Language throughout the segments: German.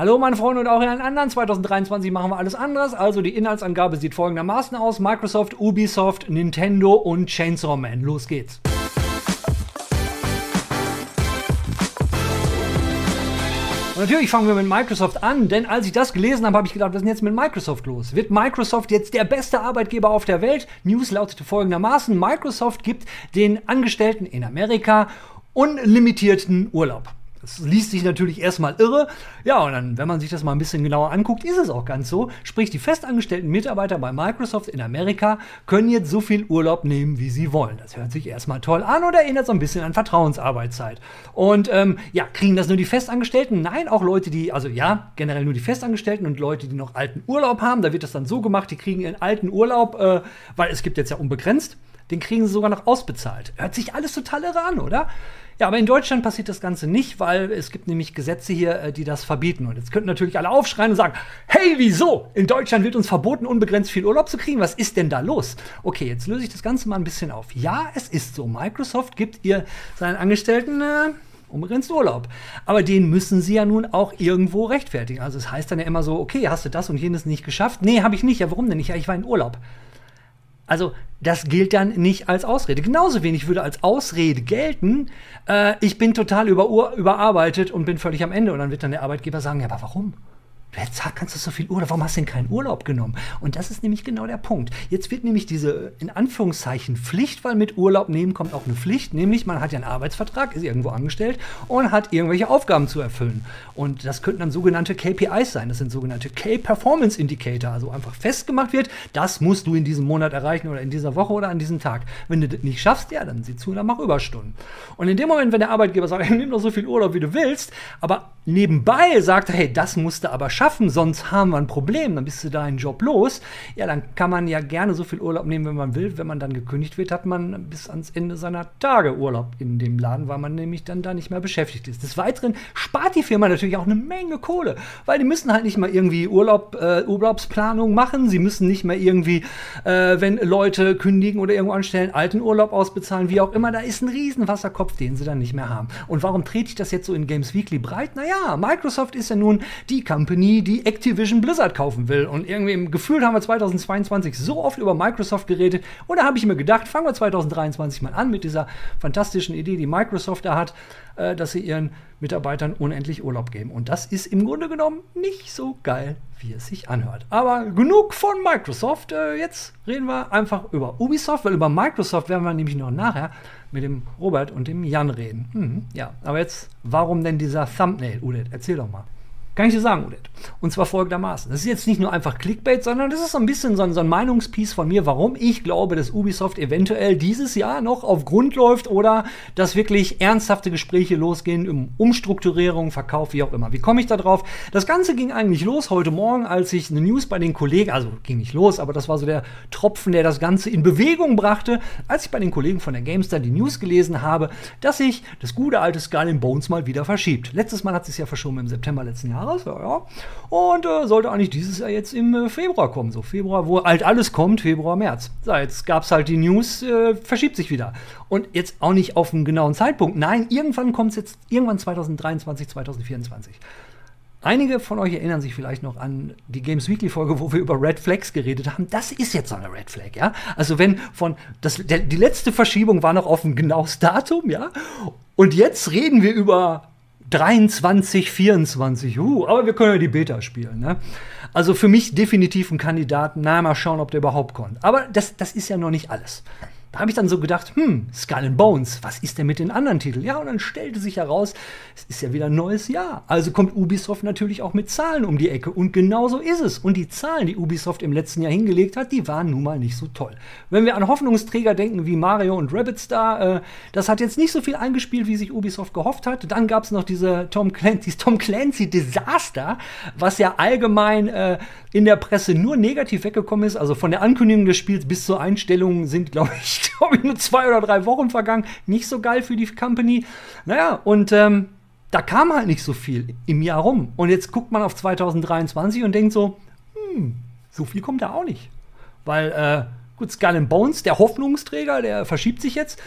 Hallo meine Freunde und auch allen anderen, 2023 machen wir alles anderes. Also die Inhaltsangabe sieht folgendermaßen aus. Microsoft, Ubisoft, Nintendo und Chainsaw Man. Los geht's. Und natürlich fangen wir mit Microsoft an, denn als ich das gelesen habe, habe ich gedacht, was ist denn jetzt mit Microsoft los? Wird Microsoft jetzt der beste Arbeitgeber auf der Welt? News lautete folgendermaßen: Microsoft gibt den Angestellten in Amerika unlimitierten Urlaub. Das liest sich natürlich erstmal irre. Ja, und dann, wenn man sich das mal ein bisschen genauer anguckt, ist es auch ganz so. Sprich, die festangestellten Mitarbeiter bei Microsoft in Amerika können jetzt so viel Urlaub nehmen, wie sie wollen. Das hört sich erstmal toll an oder erinnert so ein bisschen an Vertrauensarbeitszeit. Und ähm, ja, kriegen das nur die Festangestellten? Nein, auch Leute, die, also ja, generell nur die Festangestellten und Leute, die noch alten Urlaub haben. Da wird das dann so gemacht, die kriegen ihren alten Urlaub, äh, weil es gibt jetzt ja unbegrenzt. Den kriegen sie sogar noch ausbezahlt. Hört sich alles total irre an, oder? Ja, aber in Deutschland passiert das Ganze nicht, weil es gibt nämlich Gesetze hier, äh, die das verbieten. Und jetzt könnten natürlich alle aufschreien und sagen, hey, wieso? In Deutschland wird uns verboten, unbegrenzt viel Urlaub zu kriegen. Was ist denn da los? Okay, jetzt löse ich das Ganze mal ein bisschen auf. Ja, es ist so. Microsoft gibt ihr seinen Angestellten äh, unbegrenzt Urlaub. Aber den müssen sie ja nun auch irgendwo rechtfertigen. Also es heißt dann ja immer so, okay, hast du das und jenes nicht geschafft? Nee, habe ich nicht. Ja, warum denn nicht? Ja, ich war in Urlaub. Also das gilt dann nicht als Ausrede. Genauso wenig würde als Ausrede gelten, äh, ich bin total über, überarbeitet und bin völlig am Ende. Und dann wird dann der Arbeitgeber sagen, ja, aber warum? Jetzt kannst du so viel Urlaub, warum hast du denn keinen Urlaub genommen? Und das ist nämlich genau der Punkt. Jetzt wird nämlich diese, in Anführungszeichen, Pflicht, weil mit Urlaub nehmen kommt auch eine Pflicht, nämlich man hat ja einen Arbeitsvertrag, ist irgendwo angestellt und hat irgendwelche Aufgaben zu erfüllen. Und das könnten dann sogenannte KPIs sein, das sind sogenannte Key Performance Indicator, also einfach festgemacht wird, das musst du in diesem Monat erreichen oder in dieser Woche oder an diesem Tag. Wenn du das nicht schaffst, ja, dann sieh zu, dann mach Überstunden. Und in dem Moment, wenn der Arbeitgeber sagt, hey, nimm doch so viel Urlaub, wie du willst, aber nebenbei sagt er, hey, das musst du aber schaffen, schaffen, sonst haben wir ein Problem, dann bist du deinen Job los. Ja, dann kann man ja gerne so viel Urlaub nehmen, wenn man will. Wenn man dann gekündigt wird, hat man bis ans Ende seiner Tage Urlaub in dem Laden, weil man nämlich dann da nicht mehr beschäftigt ist. Des Weiteren spart die Firma natürlich auch eine Menge Kohle, weil die müssen halt nicht mal irgendwie Urlaub, äh, Urlaubsplanung machen. Sie müssen nicht mehr irgendwie, äh, wenn Leute kündigen oder irgendwo anstellen, alten Urlaub ausbezahlen, wie auch immer. Da ist ein riesen Wasserkopf, den sie dann nicht mehr haben. Und warum trete ich das jetzt so in Games Weekly breit? Naja, Microsoft ist ja nun die Company, Company, die Activision Blizzard kaufen will. Und irgendwie im Gefühl haben wir 2022 so oft über Microsoft geredet. Und da habe ich mir gedacht, fangen wir 2023 mal an mit dieser fantastischen Idee, die Microsoft da hat, äh, dass sie ihren Mitarbeitern unendlich Urlaub geben. Und das ist im Grunde genommen nicht so geil, wie es sich anhört. Aber genug von Microsoft. Äh, jetzt reden wir einfach über Ubisoft, weil über Microsoft werden wir nämlich noch nachher mit dem Robert und dem Jan reden. Mhm, ja, aber jetzt, warum denn dieser Thumbnail, Udet? Erzähl doch mal. Kann ich dir sagen, Udit. Und zwar folgendermaßen. Das ist jetzt nicht nur einfach Clickbait, sondern das ist so ein bisschen so ein, so ein Meinungspiece von mir, warum ich glaube, dass Ubisoft eventuell dieses Jahr noch auf Grund läuft oder dass wirklich ernsthafte Gespräche losgehen um Umstrukturierung, Verkauf, wie auch immer. Wie komme ich da drauf? Das Ganze ging eigentlich los heute Morgen, als ich eine News bei den Kollegen, also ging nicht los, aber das war so der Tropfen, der das Ganze in Bewegung brachte, als ich bei den Kollegen von der GameStar die News gelesen habe, dass sich das gute alte Skull Bones mal wieder verschiebt. Letztes Mal hat es ja verschoben im September letzten Jahres. Jahres, ja, ja. Und äh, sollte eigentlich dieses Jahr jetzt im äh, Februar kommen. So Februar, wo halt alles kommt, Februar, März. So, jetzt gab es halt die News, äh, verschiebt sich wieder. Und jetzt auch nicht auf einen genauen Zeitpunkt. Nein, irgendwann kommt es jetzt, irgendwann 2023, 2024. Einige von euch erinnern sich vielleicht noch an die Games Weekly Folge, wo wir über Red Flags geredet haben. Das ist jetzt so eine Red Flag, ja? Also wenn von das, der, die letzte Verschiebung war noch auf ein genaues Datum, ja? Und jetzt reden wir über 23, 24, uh, aber wir können ja die Beta spielen. Ne? Also für mich definitiv ein Kandidat. Na, mal schauen, ob der überhaupt kommt. Aber das, das ist ja noch nicht alles. Da habe ich dann so gedacht, hm, Skull and Bones, was ist denn mit den anderen Titeln? Ja, und dann stellte sich heraus, es ist ja wieder ein neues Jahr. Also kommt Ubisoft natürlich auch mit Zahlen um die Ecke. Und genau so ist es. Und die Zahlen, die Ubisoft im letzten Jahr hingelegt hat, die waren nun mal nicht so toll. Wenn wir an Hoffnungsträger denken wie Mario und Rabbit Star, äh, das hat jetzt nicht so viel eingespielt, wie sich Ubisoft gehofft hat. Dann gab es noch diese Tom Clancy, Tom Clancy Desaster, was ja allgemein äh, in der Presse nur negativ weggekommen ist. Also von der Ankündigung des Spiels bis zur Einstellung sind, glaube ich, glaube ich, nur zwei oder drei Wochen vergangen. Nicht so geil für die Company. Naja, und ähm, da kam halt nicht so viel im Jahr rum. Und jetzt guckt man auf 2023 und denkt so, hm, so viel kommt da auch nicht. Weil, äh, gut, Skull and Bones, der Hoffnungsträger, der verschiebt sich jetzt.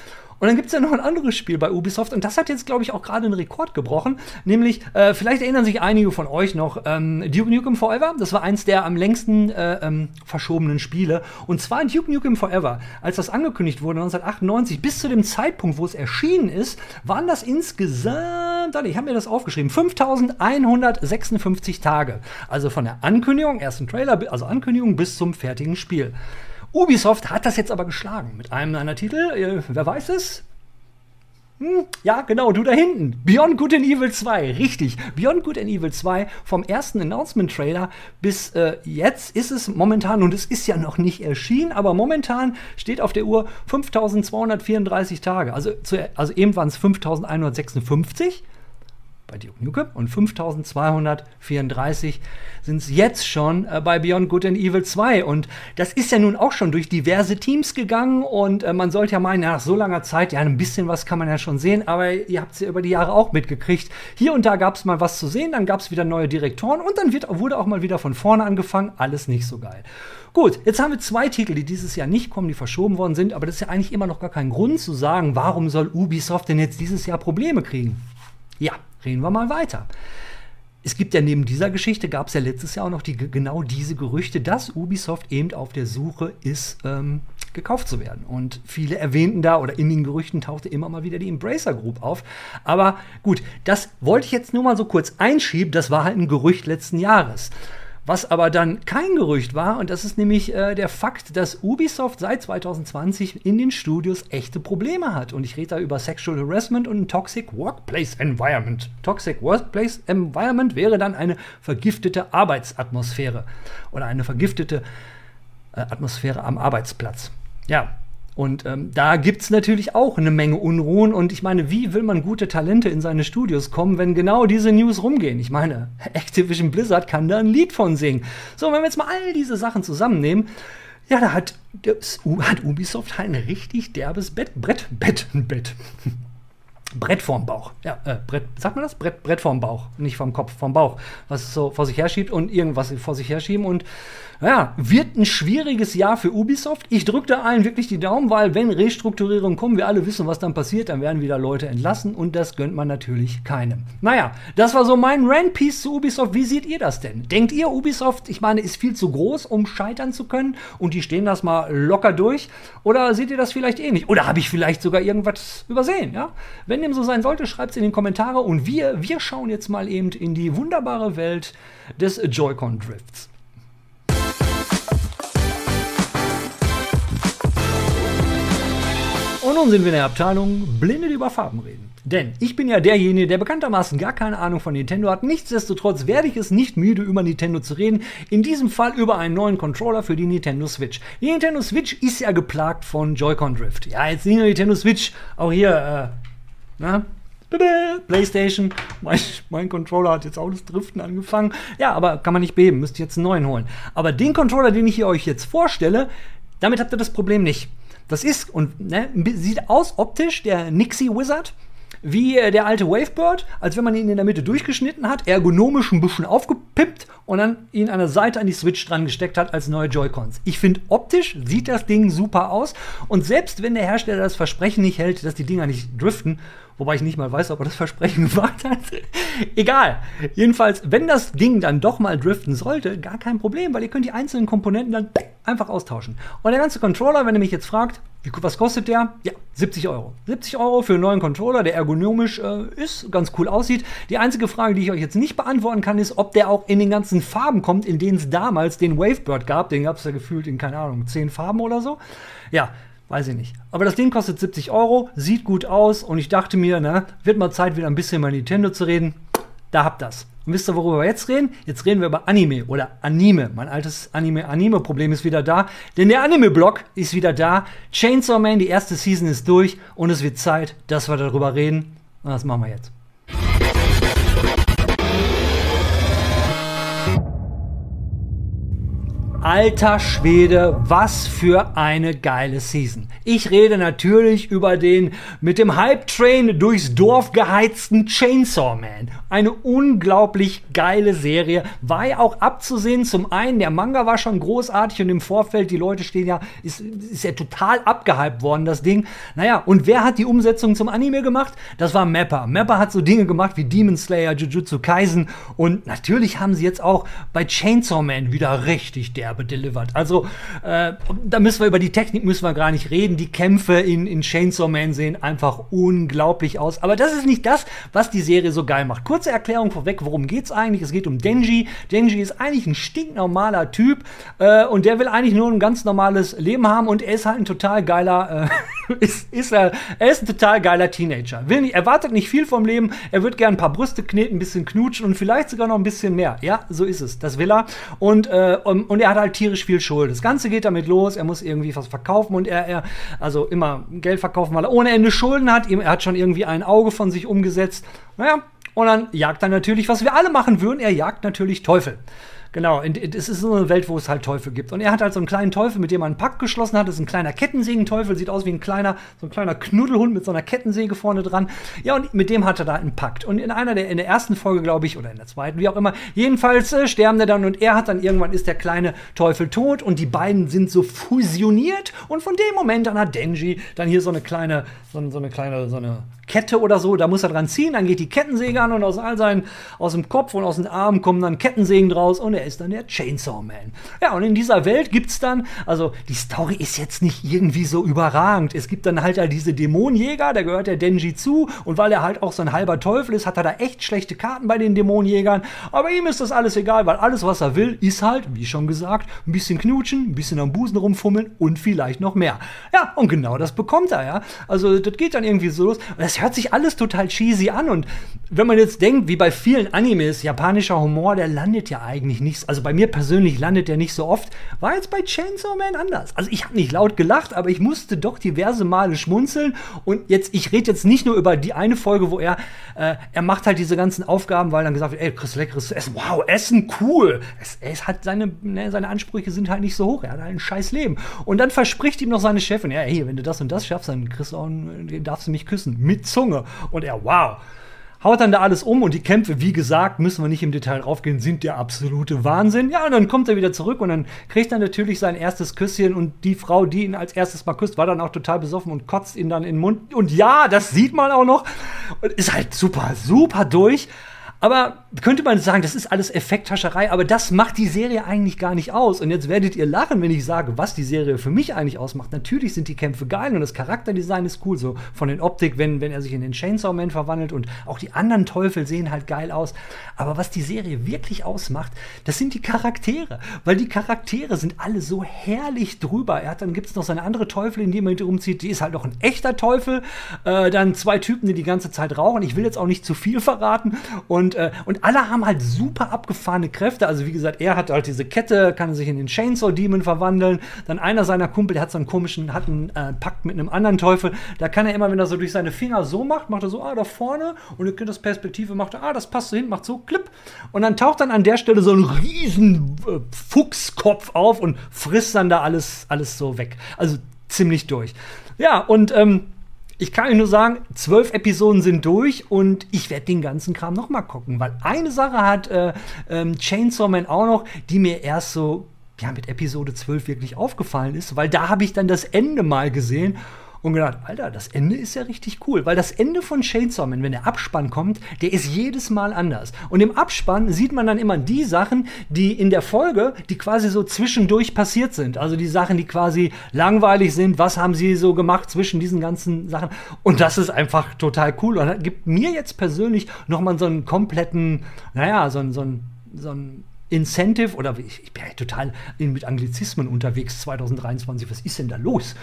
Und dann gibt es ja noch ein anderes Spiel bei Ubisoft und das hat jetzt, glaube ich, auch gerade einen Rekord gebrochen. Nämlich, äh, vielleicht erinnern sich einige von euch noch, ähm, Duke Nukem Forever. Das war eins der am längsten äh, ähm, verschobenen Spiele. Und zwar Duke Nukem Forever. Als das angekündigt wurde 1998, bis zu dem Zeitpunkt, wo es erschienen ist, waren das insgesamt, ich habe mir das aufgeschrieben, 5156 Tage. Also von der Ankündigung, ersten Trailer, also Ankündigung bis zum fertigen Spiel. Ubisoft hat das jetzt aber geschlagen mit einem seiner Titel. Äh, wer weiß es? Hm, ja, genau, du da hinten. Beyond Good and Evil 2, richtig. Beyond Good and Evil 2 vom ersten Announcement-Trailer bis äh, jetzt ist es momentan, und es ist ja noch nicht erschienen, aber momentan steht auf der Uhr 5234 Tage. Also, zu, also eben waren es 5156 bei Duke Nukem und 5234 sind es jetzt schon äh, bei Beyond Good and Evil 2. Und das ist ja nun auch schon durch diverse Teams gegangen und äh, man sollte ja meinen, nach so langer Zeit, ja, ein bisschen was kann man ja schon sehen, aber ihr habt es ja über die Jahre auch mitgekriegt. Hier und da gab es mal was zu sehen, dann gab es wieder neue Direktoren und dann wird, wurde auch mal wieder von vorne angefangen. Alles nicht so geil. Gut, jetzt haben wir zwei Titel, die dieses Jahr nicht kommen, die verschoben worden sind, aber das ist ja eigentlich immer noch gar kein Grund zu sagen, warum soll Ubisoft denn jetzt dieses Jahr Probleme kriegen? Ja, Reden wir mal weiter. Es gibt ja neben dieser Geschichte, gab es ja letztes Jahr auch noch die, genau diese Gerüchte, dass Ubisoft eben auf der Suche ist, ähm, gekauft zu werden. Und viele erwähnten da, oder in den Gerüchten tauchte immer mal wieder die Embracer Group auf. Aber gut, das wollte ich jetzt nur mal so kurz einschieben. Das war halt ein Gerücht letzten Jahres. Was aber dann kein Gerücht war, und das ist nämlich äh, der Fakt, dass Ubisoft seit 2020 in den Studios echte Probleme hat. Und ich rede da über Sexual Harassment und ein Toxic Workplace Environment. Toxic Workplace Environment wäre dann eine vergiftete Arbeitsatmosphäre oder eine vergiftete äh, Atmosphäre am Arbeitsplatz. Ja, und ähm, da es natürlich auch eine Menge Unruhen. Und ich meine, wie will man gute Talente in seine Studios kommen, wenn genau diese News rumgehen? Ich meine, Activision Blizzard kann da ein Lied von singen. So, wenn wir jetzt mal all diese Sachen zusammennehmen, ja, da hat, hat Ubisoft ein richtig derbes Bett, Brett, Bett, Bett. Brett vorm Bauch. Ja, äh, Brett, sagt man das? Brett, Brett vorm Bauch, nicht vom Kopf, vom Bauch. Was so vor sich herschiebt und irgendwas vor sich herschieben. Und ja, wird ein schwieriges Jahr für Ubisoft. Ich drücke da allen wirklich die Daumen, weil wenn Restrukturierungen kommen, wir alle wissen, was dann passiert, dann werden wieder Leute entlassen und das gönnt man natürlich keinem. Naja, das war so mein Randpiece zu Ubisoft. Wie seht ihr das denn? Denkt ihr, Ubisoft, ich meine, ist viel zu groß, um scheitern zu können und die stehen das mal locker durch? Oder seht ihr das vielleicht ähnlich? Oder habe ich vielleicht sogar irgendwas übersehen? Ja? Wenn dem so sein sollte, schreibt es in den Kommentare und wir, wir schauen jetzt mal eben in die wunderbare Welt des Joy-Con Drifts. Und nun sind wir in der Abteilung Blinde, die über Farben reden. Denn ich bin ja derjenige, der bekanntermaßen gar keine Ahnung von Nintendo hat. Nichtsdestotrotz werde ich es nicht müde, über Nintendo zu reden. In diesem Fall über einen neuen Controller für die Nintendo Switch. Die Nintendo Switch ist ja geplagt von Joy-Con Drift. Ja, jetzt nicht nur Nintendo Switch, auch hier, äh, na, PlayStation, mein, mein, Controller hat jetzt auch das Driften angefangen. Ja, aber kann man nicht beheben, müsst ihr jetzt einen neuen holen. Aber den Controller, den ich hier euch jetzt vorstelle, damit habt ihr das Problem nicht. Das ist und ne, sieht aus optisch der Nixie Wizard wie äh, der alte Wavebird, als wenn man ihn in der Mitte durchgeschnitten hat, ergonomisch ein bisschen aufgepippt und dann ihn an der Seite an die Switch dran gesteckt hat als neue Joy-Cons. Ich finde, optisch sieht das Ding super aus und selbst wenn der Hersteller das Versprechen nicht hält, dass die Dinger nicht driften, wobei ich nicht mal weiß, ob er das Versprechen gemacht hat. Egal. Jedenfalls, wenn das Ding dann doch mal driften sollte, gar kein Problem, weil ihr könnt die einzelnen Komponenten dann einfach austauschen. Und der ganze Controller, wenn ihr mich jetzt fragt, was kostet der? Ja, 70 Euro. 70 Euro für einen neuen Controller, der ergonomisch äh, ist, ganz cool aussieht. Die einzige Frage, die ich euch jetzt nicht beantworten kann, ist, ob der auch in den ganzen Farben kommt, in denen es damals den Wavebird gab. Den gab es ja gefühlt in, keine Ahnung, 10 Farben oder so. Ja, Weiß ich nicht. Aber das Ding kostet 70 Euro, sieht gut aus und ich dachte mir, na, wird mal Zeit, wieder ein bisschen über Nintendo zu reden. Da habt das. Und wisst ihr, worüber wir jetzt reden? Jetzt reden wir über Anime oder Anime. Mein altes Anime-Anime-Problem ist wieder da. Denn der Anime-Blog ist wieder da. Chainsaw Man, die erste Season ist durch und es wird Zeit, dass wir darüber reden. Und das machen wir jetzt. Alter Schwede, was für eine geile Season. Ich rede natürlich über den mit dem Hype-Train durchs Dorf geheizten Chainsaw Man. Eine unglaublich geile Serie. War ja auch abzusehen. Zum einen, der Manga war schon großartig und im Vorfeld, die Leute stehen ja, ist, ist ja total abgehypt worden, das Ding. Naja, und wer hat die Umsetzung zum Anime gemacht? Das war Mapper. Mapper hat so Dinge gemacht wie Demon Slayer, Jujutsu Kaisen und natürlich haben sie jetzt auch bei Chainsaw Man wieder richtig der derbe delivered. Also äh, da müssen wir über die Technik müssen wir gar nicht reden. Die Kämpfe in, in Chainsaw Man sehen einfach unglaublich aus. Aber das ist nicht das, was die Serie so geil macht. Kurze Erklärung vorweg, worum geht's eigentlich? Es geht um Denji. Denji ist eigentlich ein stinknormaler Typ äh, und der will eigentlich nur ein ganz normales Leben haben und er ist halt ein total geiler, äh, ist, ist er, er ist ein total geiler Teenager. Will nicht, erwartet nicht viel vom Leben. Er wird gerne ein paar Brüste kneten, ein bisschen knutschen und vielleicht sogar noch ein bisschen mehr. Ja, so ist es. Das will er. Und, äh, und er hat halt tierisch viel Schuld. Das Ganze geht damit los, er muss irgendwie was verkaufen und er, er also immer Geld verkaufen, weil er ohne Ende Schulden hat. Er hat schon irgendwie ein Auge von sich umgesetzt. Naja, und dann jagt er natürlich, was wir alle machen würden, er jagt natürlich Teufel. Genau, es ist so eine Welt, wo es halt Teufel gibt. Und er hat halt so einen kleinen Teufel, mit dem er einen Pakt geschlossen hat. Das ist ein kleiner Kettensägenteufel, sieht aus wie ein kleiner, so ein kleiner Knuddelhund mit so einer Kettensäge vorne dran. Ja, und mit dem hat er da einen Pakt. Und in einer der, in der ersten Folge, glaube ich, oder in der zweiten, wie auch immer, jedenfalls äh, sterben der dann und er hat dann irgendwann ist der kleine Teufel tot und die beiden sind so fusioniert. Und von dem Moment an hat Denji dann hier so eine kleine, so, so eine kleine, so eine Kette oder so, da muss er dran ziehen, dann geht die Kettensäge an und aus all seinen, aus dem Kopf und aus den Armen kommen dann Kettensägen draus und er ist dann der Chainsaw Man. Ja, und in dieser Welt gibt's dann, also die Story ist jetzt nicht irgendwie so überragend. Es gibt dann halt ja diese Dämonenjäger, der gehört der Denji zu und weil er halt auch so ein halber Teufel ist, hat er da echt schlechte Karten bei den Dämonenjägern, aber ihm ist das alles egal, weil alles, was er will, ist halt, wie schon gesagt, ein bisschen knutschen, ein bisschen am Busen rumfummeln und vielleicht noch mehr. Ja, und genau das bekommt er, ja. Also das geht dann irgendwie so los. Und das hört sich alles total cheesy an. Und wenn man jetzt denkt, wie bei vielen Animes, japanischer Humor, der landet ja eigentlich nicht. Also bei mir persönlich landet der nicht so oft. War jetzt bei Chainsaw Man anders. Also ich habe nicht laut gelacht, aber ich musste doch diverse Male schmunzeln. Und jetzt, ich rede jetzt nicht nur über die eine Folge, wo er, äh, er macht halt diese ganzen Aufgaben, weil dann gesagt wird, ey, kriegst leckeres essen. Wow, Essen, cool. Es, es hat seine, ne, seine Ansprüche sind halt nicht so hoch. Er hat halt ein scheiß Leben. Und dann verspricht ihm noch seine Chefin, ja, hey, wenn du das und das schaffst, dann kriegst du auch, darfst du mich küssen. Mit Zunge. Und er, wow. Haut dann da alles um und die Kämpfe, wie gesagt, müssen wir nicht im Detail draufgehen, sind der absolute Wahnsinn. Ja, und dann kommt er wieder zurück und dann kriegt er natürlich sein erstes Küsschen und die Frau, die ihn als erstes mal küsst, war dann auch total besoffen und kotzt ihn dann in den Mund. Und ja, das sieht man auch noch. Und ist halt super, super durch. Aber könnte man sagen, das ist alles Effekthascherei, aber das macht die Serie eigentlich gar nicht aus. Und jetzt werdet ihr lachen, wenn ich sage, was die Serie für mich eigentlich ausmacht. Natürlich sind die Kämpfe geil und das Charakterdesign ist cool, so von den Optik, wenn, wenn er sich in den Chainsaw Man verwandelt und auch die anderen Teufel sehen halt geil aus. Aber was die Serie wirklich ausmacht, das sind die Charaktere. Weil die Charaktere sind alle so herrlich drüber. Er hat, dann gibt es noch seine andere Teufel, in die man rumzieht, die ist halt noch ein echter Teufel. Äh, dann zwei Typen, die die ganze Zeit rauchen. Ich will jetzt auch nicht zu viel verraten. Und äh, und alle haben halt super abgefahrene Kräfte. Also wie gesagt, er hat halt diese Kette, kann sich in den Chainsaw Demon verwandeln. Dann einer seiner Kumpel, der hat so einen komischen, hat einen äh, Pakt mit einem anderen Teufel. Da kann er immer, wenn er so durch seine Finger so macht, macht er so, ah, da vorne. Und ihr könnt das Perspektive, macht er, ah, das passt so hin, macht so, klipp. Und dann taucht dann an der Stelle so ein riesen äh, Fuchskopf auf und frisst dann da alles, alles so weg. Also ziemlich durch. Ja, und ähm, ich kann euch nur sagen, zwölf Episoden sind durch und ich werde den ganzen Kram noch mal gucken, weil eine Sache hat äh, ähm, Chainsaw Man auch noch, die mir erst so ja, mit Episode 12 wirklich aufgefallen ist, weil da habe ich dann das Ende mal gesehen und gedacht, Alter, das Ende ist ja richtig cool, weil das Ende von Chainsaw Man, wenn der Abspann kommt, der ist jedes Mal anders. Und im Abspann sieht man dann immer die Sachen, die in der Folge, die quasi so zwischendurch passiert sind. Also die Sachen, die quasi langweilig sind. Was haben sie so gemacht zwischen diesen ganzen Sachen? Und das ist einfach total cool und gibt mir jetzt persönlich nochmal so einen kompletten, naja, so, so, so ein Incentive oder ich, ich bin ja total mit Anglizismen unterwegs 2023. Was ist denn da los?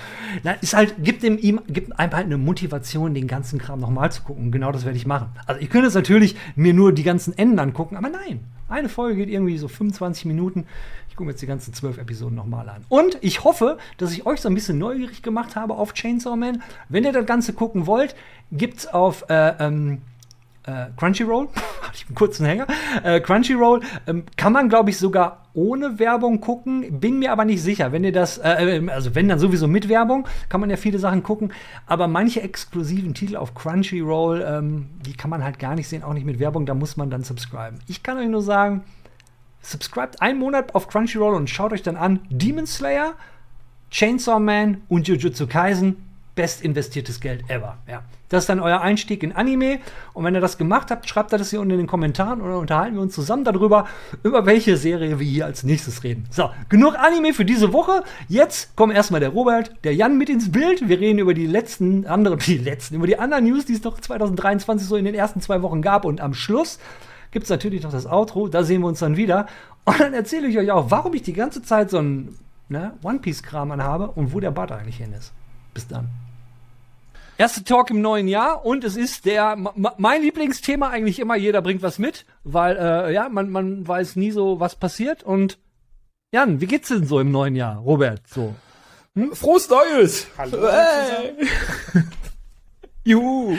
Na, ist halt, gibt ihm, ihm gibt einfach halt eine Motivation, den ganzen Kram nochmal zu gucken. Genau das werde ich machen. Also ich könnte jetzt natürlich mir nur die ganzen Enden angucken, aber nein. Eine Folge geht irgendwie so 25 Minuten. Ich gucke mir jetzt die ganzen zwölf Episoden nochmal an. Und ich hoffe, dass ich euch so ein bisschen neugierig gemacht habe auf Chainsaw Man. Wenn ihr das Ganze gucken wollt, gibt es auf äh, ähm, äh, Crunchyroll, hatte ich einen kurzen Hänger, äh, Crunchyroll ähm, kann man, glaube ich, sogar ohne Werbung gucken, bin mir aber nicht sicher. Wenn ihr das, äh, äh, also wenn dann sowieso mit Werbung, kann man ja viele Sachen gucken, aber manche exklusiven Titel auf Crunchyroll, ähm, die kann man halt gar nicht sehen, auch nicht mit Werbung, da muss man dann subscriben. Ich kann euch nur sagen, subscribt einen Monat auf Crunchyroll und schaut euch dann an Demon Slayer, Chainsaw Man und Jujutsu Kaisen best investiertes Geld ever. Ja. Das ist dann euer Einstieg in Anime. Und wenn ihr das gemacht habt, schreibt das hier unten in den Kommentaren oder unterhalten wir uns zusammen darüber, über welche Serie wir hier als nächstes reden. So, genug Anime für diese Woche. Jetzt kommen erstmal der Robert, der Jan mit ins Bild. Wir reden über die letzten anderen, die letzten, über die anderen News, die es noch 2023 so in den ersten zwei Wochen gab. Und am Schluss gibt es natürlich noch das Outro. Da sehen wir uns dann wieder. Und dann erzähle ich euch auch, warum ich die ganze Zeit so ein ne, One Piece-Kram anhabe und wo der Bart eigentlich hin ist. Bis dann. Erste Talk im neuen Jahr und es ist der mein Lieblingsthema eigentlich immer, jeder bringt was mit, weil äh, ja, man, man weiß nie so, was passiert. Und Jan, wie geht's denn so im neuen Jahr, Robert? So. Hm? Frohes Neues! Hallo. Hey. Juhu!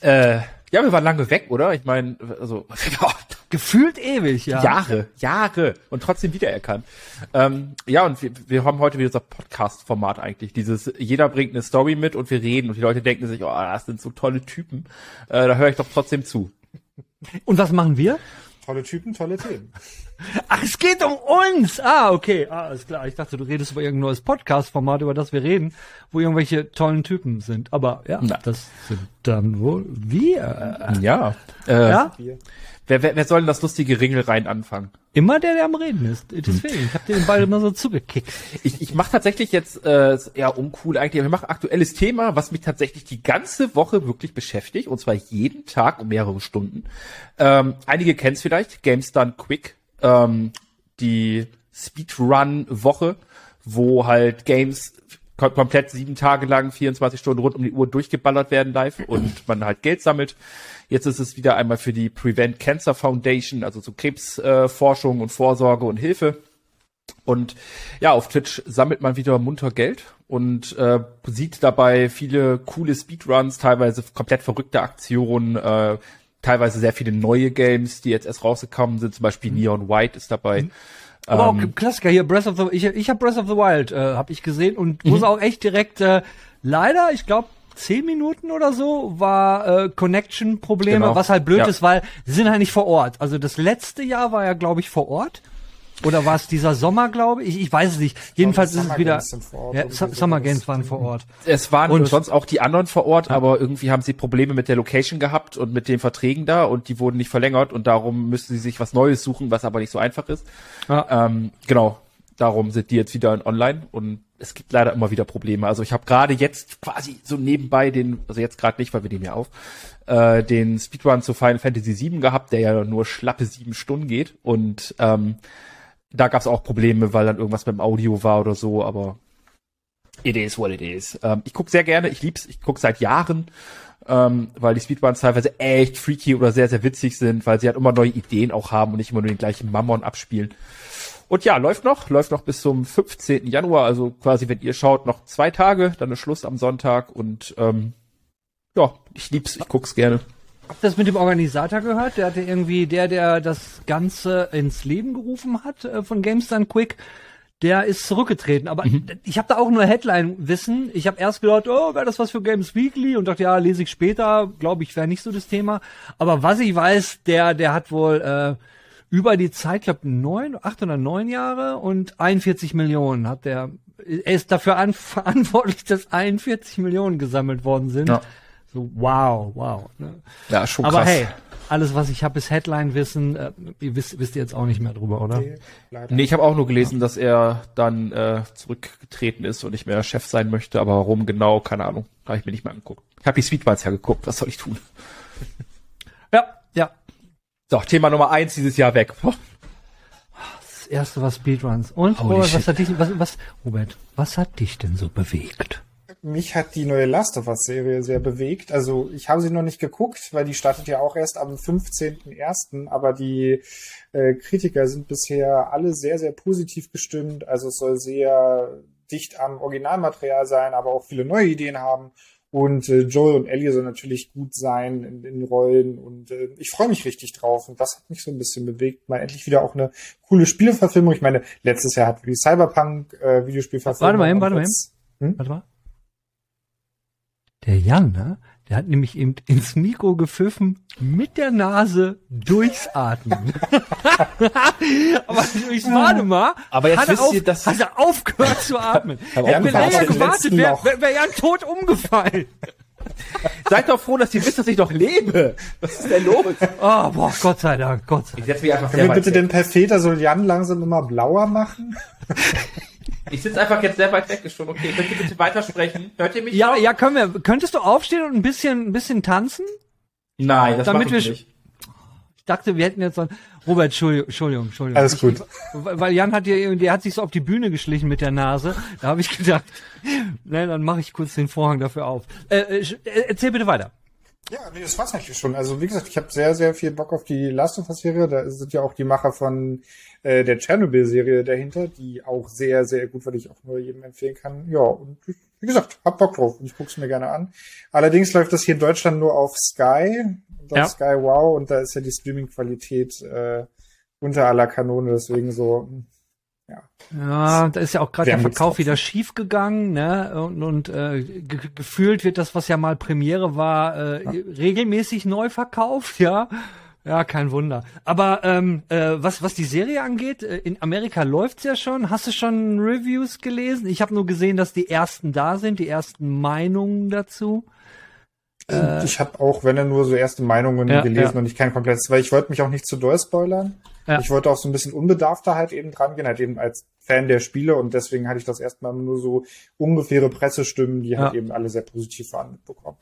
Äh, ja, wir waren lange weg, oder? Ich meine, also gefühlt ewig, ja. Jahre, Jahre und trotzdem wiedererkannt. Ähm, ja, und wir, wir haben heute wieder unser Podcast-Format eigentlich. Dieses, jeder bringt eine Story mit und wir reden und die Leute denken sich, oh, das sind so tolle Typen. Äh, da höre ich doch trotzdem zu. Und was machen wir? Tolle Typen, tolle Themen. Ach, es geht um uns. Ah, okay. Ah, ist klar. Ich dachte, du redest über irgendein neues Podcast-Format, über das wir reden, wo irgendwelche tollen Typen sind. Aber ja, Na. das sind dann wohl wir. Ja. Äh, ja? Wer, wer, wer soll denn das lustige Ringel rein anfangen? Immer der, der am Reden ist. Deswegen, ich habe den Ball immer so zugekickt. Ich, ich mache tatsächlich jetzt äh, eher uncool eigentlich, aber ich mache aktuelles Thema, was mich tatsächlich die ganze Woche wirklich beschäftigt, und zwar jeden Tag um mehrere Stunden. Ähm, einige kennen es vielleicht, Games Done Quick, ähm, die Speedrun-Woche, wo halt Games komplett sieben Tage lang, 24 Stunden rund um die Uhr durchgeballert werden live und man halt Geld sammelt. Jetzt ist es wieder einmal für die Prevent Cancer Foundation, also so Krebsforschung äh, und Vorsorge und Hilfe. Und ja, auf Twitch sammelt man wieder munter Geld und äh, sieht dabei viele coole Speedruns, teilweise komplett verrückte Aktionen, äh, teilweise sehr viele neue Games, die jetzt erst rausgekommen sind. Zum Beispiel mhm. Neon White ist dabei. Mhm. Aber ähm, auch Klassiker hier, Breath of the Ich, ich habe Breath of the Wild, äh, habe ich gesehen und mhm. muss auch echt direkt äh, leider, ich glaube, zehn Minuten oder so war äh, Connection-Probleme, genau. was halt blöd ja. ist, weil sie sind halt nicht vor Ort. Also das letzte Jahr war ja, glaube ich, vor Ort. Oder war es dieser Sommer, glaube ich? Ich weiß es nicht. Jedenfalls ist es wieder. Ort, ja, Summer Games waren vor Ort. Es waren und sonst auch die anderen vor Ort, ja. aber irgendwie haben sie Probleme mit der Location gehabt und mit den Verträgen da und die wurden nicht verlängert und darum müssen sie sich was Neues suchen, was aber nicht so einfach ist. Ja. Ähm, genau. Darum sind die jetzt wieder online und es gibt leider immer wieder Probleme. Also ich habe gerade jetzt quasi so nebenbei den, also jetzt gerade nicht, weil wir nehmen ja auf, äh, den Speedrun zu Final Fantasy VII gehabt, der ja nur schlappe sieben Stunden geht. Und ähm, da gab es auch Probleme, weil dann irgendwas beim Audio war oder so, aber it is what it is. Ähm, ich gucke sehr gerne, ich lieb's, ich gucke seit Jahren, ähm, weil die Speedruns teilweise echt freaky oder sehr, sehr witzig sind, weil sie halt immer neue Ideen auch haben und nicht immer nur den gleichen Mammon abspielen. Und ja, läuft noch, läuft noch bis zum 15. Januar, also quasi, wenn ihr schaut, noch zwei Tage, dann ist Schluss am Sonntag und ähm, ja, ich lieb's, ich guck's gerne. Habt ihr das mit dem Organisator gehört? Der hatte irgendwie, der, der das Ganze ins Leben gerufen hat äh, von GameStone Quick, der ist zurückgetreten. Aber mhm. ich habe da auch nur Headline-Wissen. Ich habe erst gedacht, oh, wäre das was für Games Weekly? Und dachte, ja, lese ich später. Glaube ich, wäre nicht so das Thema. Aber was ich weiß, der, der hat wohl äh, über die Zeit, glaube neun, acht oder neun Jahre und 41 Millionen hat der. Er ist dafür an, verantwortlich, dass 41 Millionen gesammelt worden sind. Ja. So, wow, wow. Ne? Ja, schon Aber krass. hey, alles, was ich habe, ist Headline-Wissen. Äh, ihr wisst, wisst ihr jetzt auch nicht mehr drüber, oder? Nee, nee ich habe auch nur gelesen, dass er dann äh, zurückgetreten ist und nicht mehr Chef sein möchte. Aber warum genau, keine Ahnung. Habe ich mir nicht mehr angeguckt. Ich habe die Sweetballs ja geguckt. Was soll ich tun? ja, ja. So, Thema Nummer eins dieses Jahr weg. Das erste war Speedruns. Und Robert, was hat dich, was, was, Robert, was hat dich denn so bewegt? Mich hat die neue Last of Us Serie sehr bewegt. Also ich habe sie noch nicht geguckt, weil die startet ja auch erst am 15.01. Aber die äh, Kritiker sind bisher alle sehr, sehr positiv gestimmt. Also es soll sehr dicht am Originalmaterial sein, aber auch viele neue Ideen haben. Und äh, Joel und Ellie sollen natürlich gut sein in, in Rollen und äh, ich freue mich richtig drauf und das hat mich so ein bisschen bewegt. Mal endlich wieder auch eine coole Spieleverfilmung. Ich meine, letztes Jahr hat die Cyberpunk äh, Videospielverfilmung. Warte mal, eben, warte mal. Hm? warte mal. Der Jan, ne? Der hat nämlich eben ins Mikro gepfiffen mit der Nase durchs Atmen. aber ich warte mal. Aber jetzt wisst auf, ihr, dass hat er aufgehört zu atmen. ich habe länger gewartet, wäre wär, wär Jan tot umgefallen. Seid doch froh, dass ihr wisst, dass ich noch lebe. Was ist denn los? Oh, boah, Gott sei Dank, Gott sei Dank. Ich setze mich einfach Können wir bitte den Perfeter soll Jan langsam immer blauer machen? Ich sitze einfach jetzt sehr weit weg schon. Okay, könnt ihr bitte weitersprechen? Hört ihr mich? Ja, noch? ja, können wir. Könntest du aufstehen und ein bisschen, ein bisschen tanzen? Nein, das Damit wir nicht. Ich dachte, wir hätten jetzt so Robert, Entschuldigung, Entschuldigung, Entschuldigung. Alles gut. Ich, weil Jan hat dir, der hat sich so auf die Bühne geschlichen mit der Nase. Da habe ich gedacht, nein, dann mache ich kurz den Vorhang dafür auf. Äh, äh, äh, erzähl bitte weiter. Ja, nee, das war's eigentlich schon. Also wie gesagt, ich habe sehr, sehr viel Bock auf die Last of Us Serie. Da sind ja auch die Macher von äh, der Chernobyl-Serie dahinter, die auch sehr, sehr gut, weil ich auch nur jedem empfehlen kann. Ja, und wie gesagt, hab Bock drauf und ich guck's mir gerne an. Allerdings läuft das hier in Deutschland nur auf Sky, und auf ja. Sky Wow, und da ist ja die Streaming-Qualität äh, unter aller Kanone, deswegen so, ja. Ja, da ist ja auch gerade der Verkauf wieder schief gegangen, ne? Und, und äh, ge gefühlt wird das, was ja mal Premiere war, äh, ja. regelmäßig neu verkauft, ja. Ja, kein Wunder. Aber ähm, äh, was, was die Serie angeht, äh, in Amerika läuft's ja schon. Hast du schon Reviews gelesen? Ich habe nur gesehen, dass die ersten da sind, die ersten Meinungen dazu. Äh, ich habe auch, wenn er nur so erste Meinungen ja, gelesen ja. und ich kein komplettes, weil ich wollte mich auch nicht zu doll spoilern. Ja. Ich wollte auch so ein bisschen unbedarfter halt eben dran gehen, halt eben als Fan der Spiele und deswegen hatte ich das erstmal nur so ungefähre Pressestimmen, die halt eben alle sehr positiv waren mitbekommen.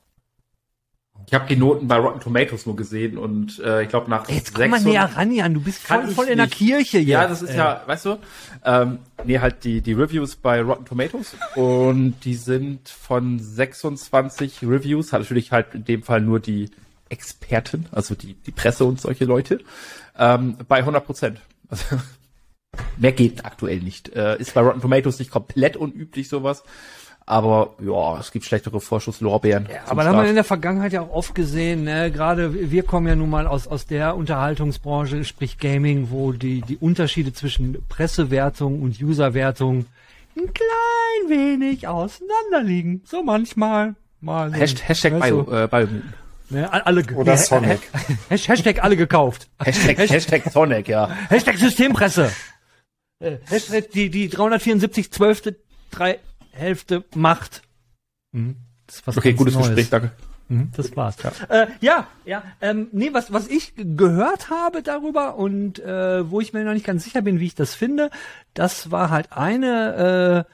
Ich habe die Noten bei Rotten Tomatoes nur gesehen und äh, ich glaube nach Jetzt komm mal näher ran, Jan, du bist voll, voll in der Kirche jetzt. Ja, das ist ey. ja, weißt du, ähm, nee, halt die, die Reviews bei Rotten Tomatoes und die sind von 26 Reviews, hat natürlich halt in dem Fall nur die Experten, also die, die Presse und solche Leute, ähm, bei 100 Prozent. Also, mehr geht aktuell nicht. Äh, ist bei Rotten Tomatoes nicht komplett unüblich sowas. Aber ja, es gibt schlechtere Vorschusslorbeeren. Ja, aber da haben wir in der Vergangenheit ja auch oft gesehen, ne? gerade wir kommen ja nun mal aus, aus der Unterhaltungsbranche, sprich Gaming, wo die, die Unterschiede zwischen Pressewertung und Userwertung ein klein wenig auseinander liegen. So manchmal. Mal so, Hashtag, Hashtag Bio, äh, Bio. Ne, alle, Oder Sonic. Hashtag alle gekauft. Hashtag, Hashtag Sonic, ja. Hashtag Systempresse. Äh, Hashtag die, die 374 12. drei Hälfte Macht. Mhm. okay, gutes Neues. Gespräch, danke. Mhm, das war's. Ja, äh, ja, ja ähm, nee, was, was ich gehört habe darüber und äh, wo ich mir noch nicht ganz sicher bin, wie ich das finde, das war halt eine,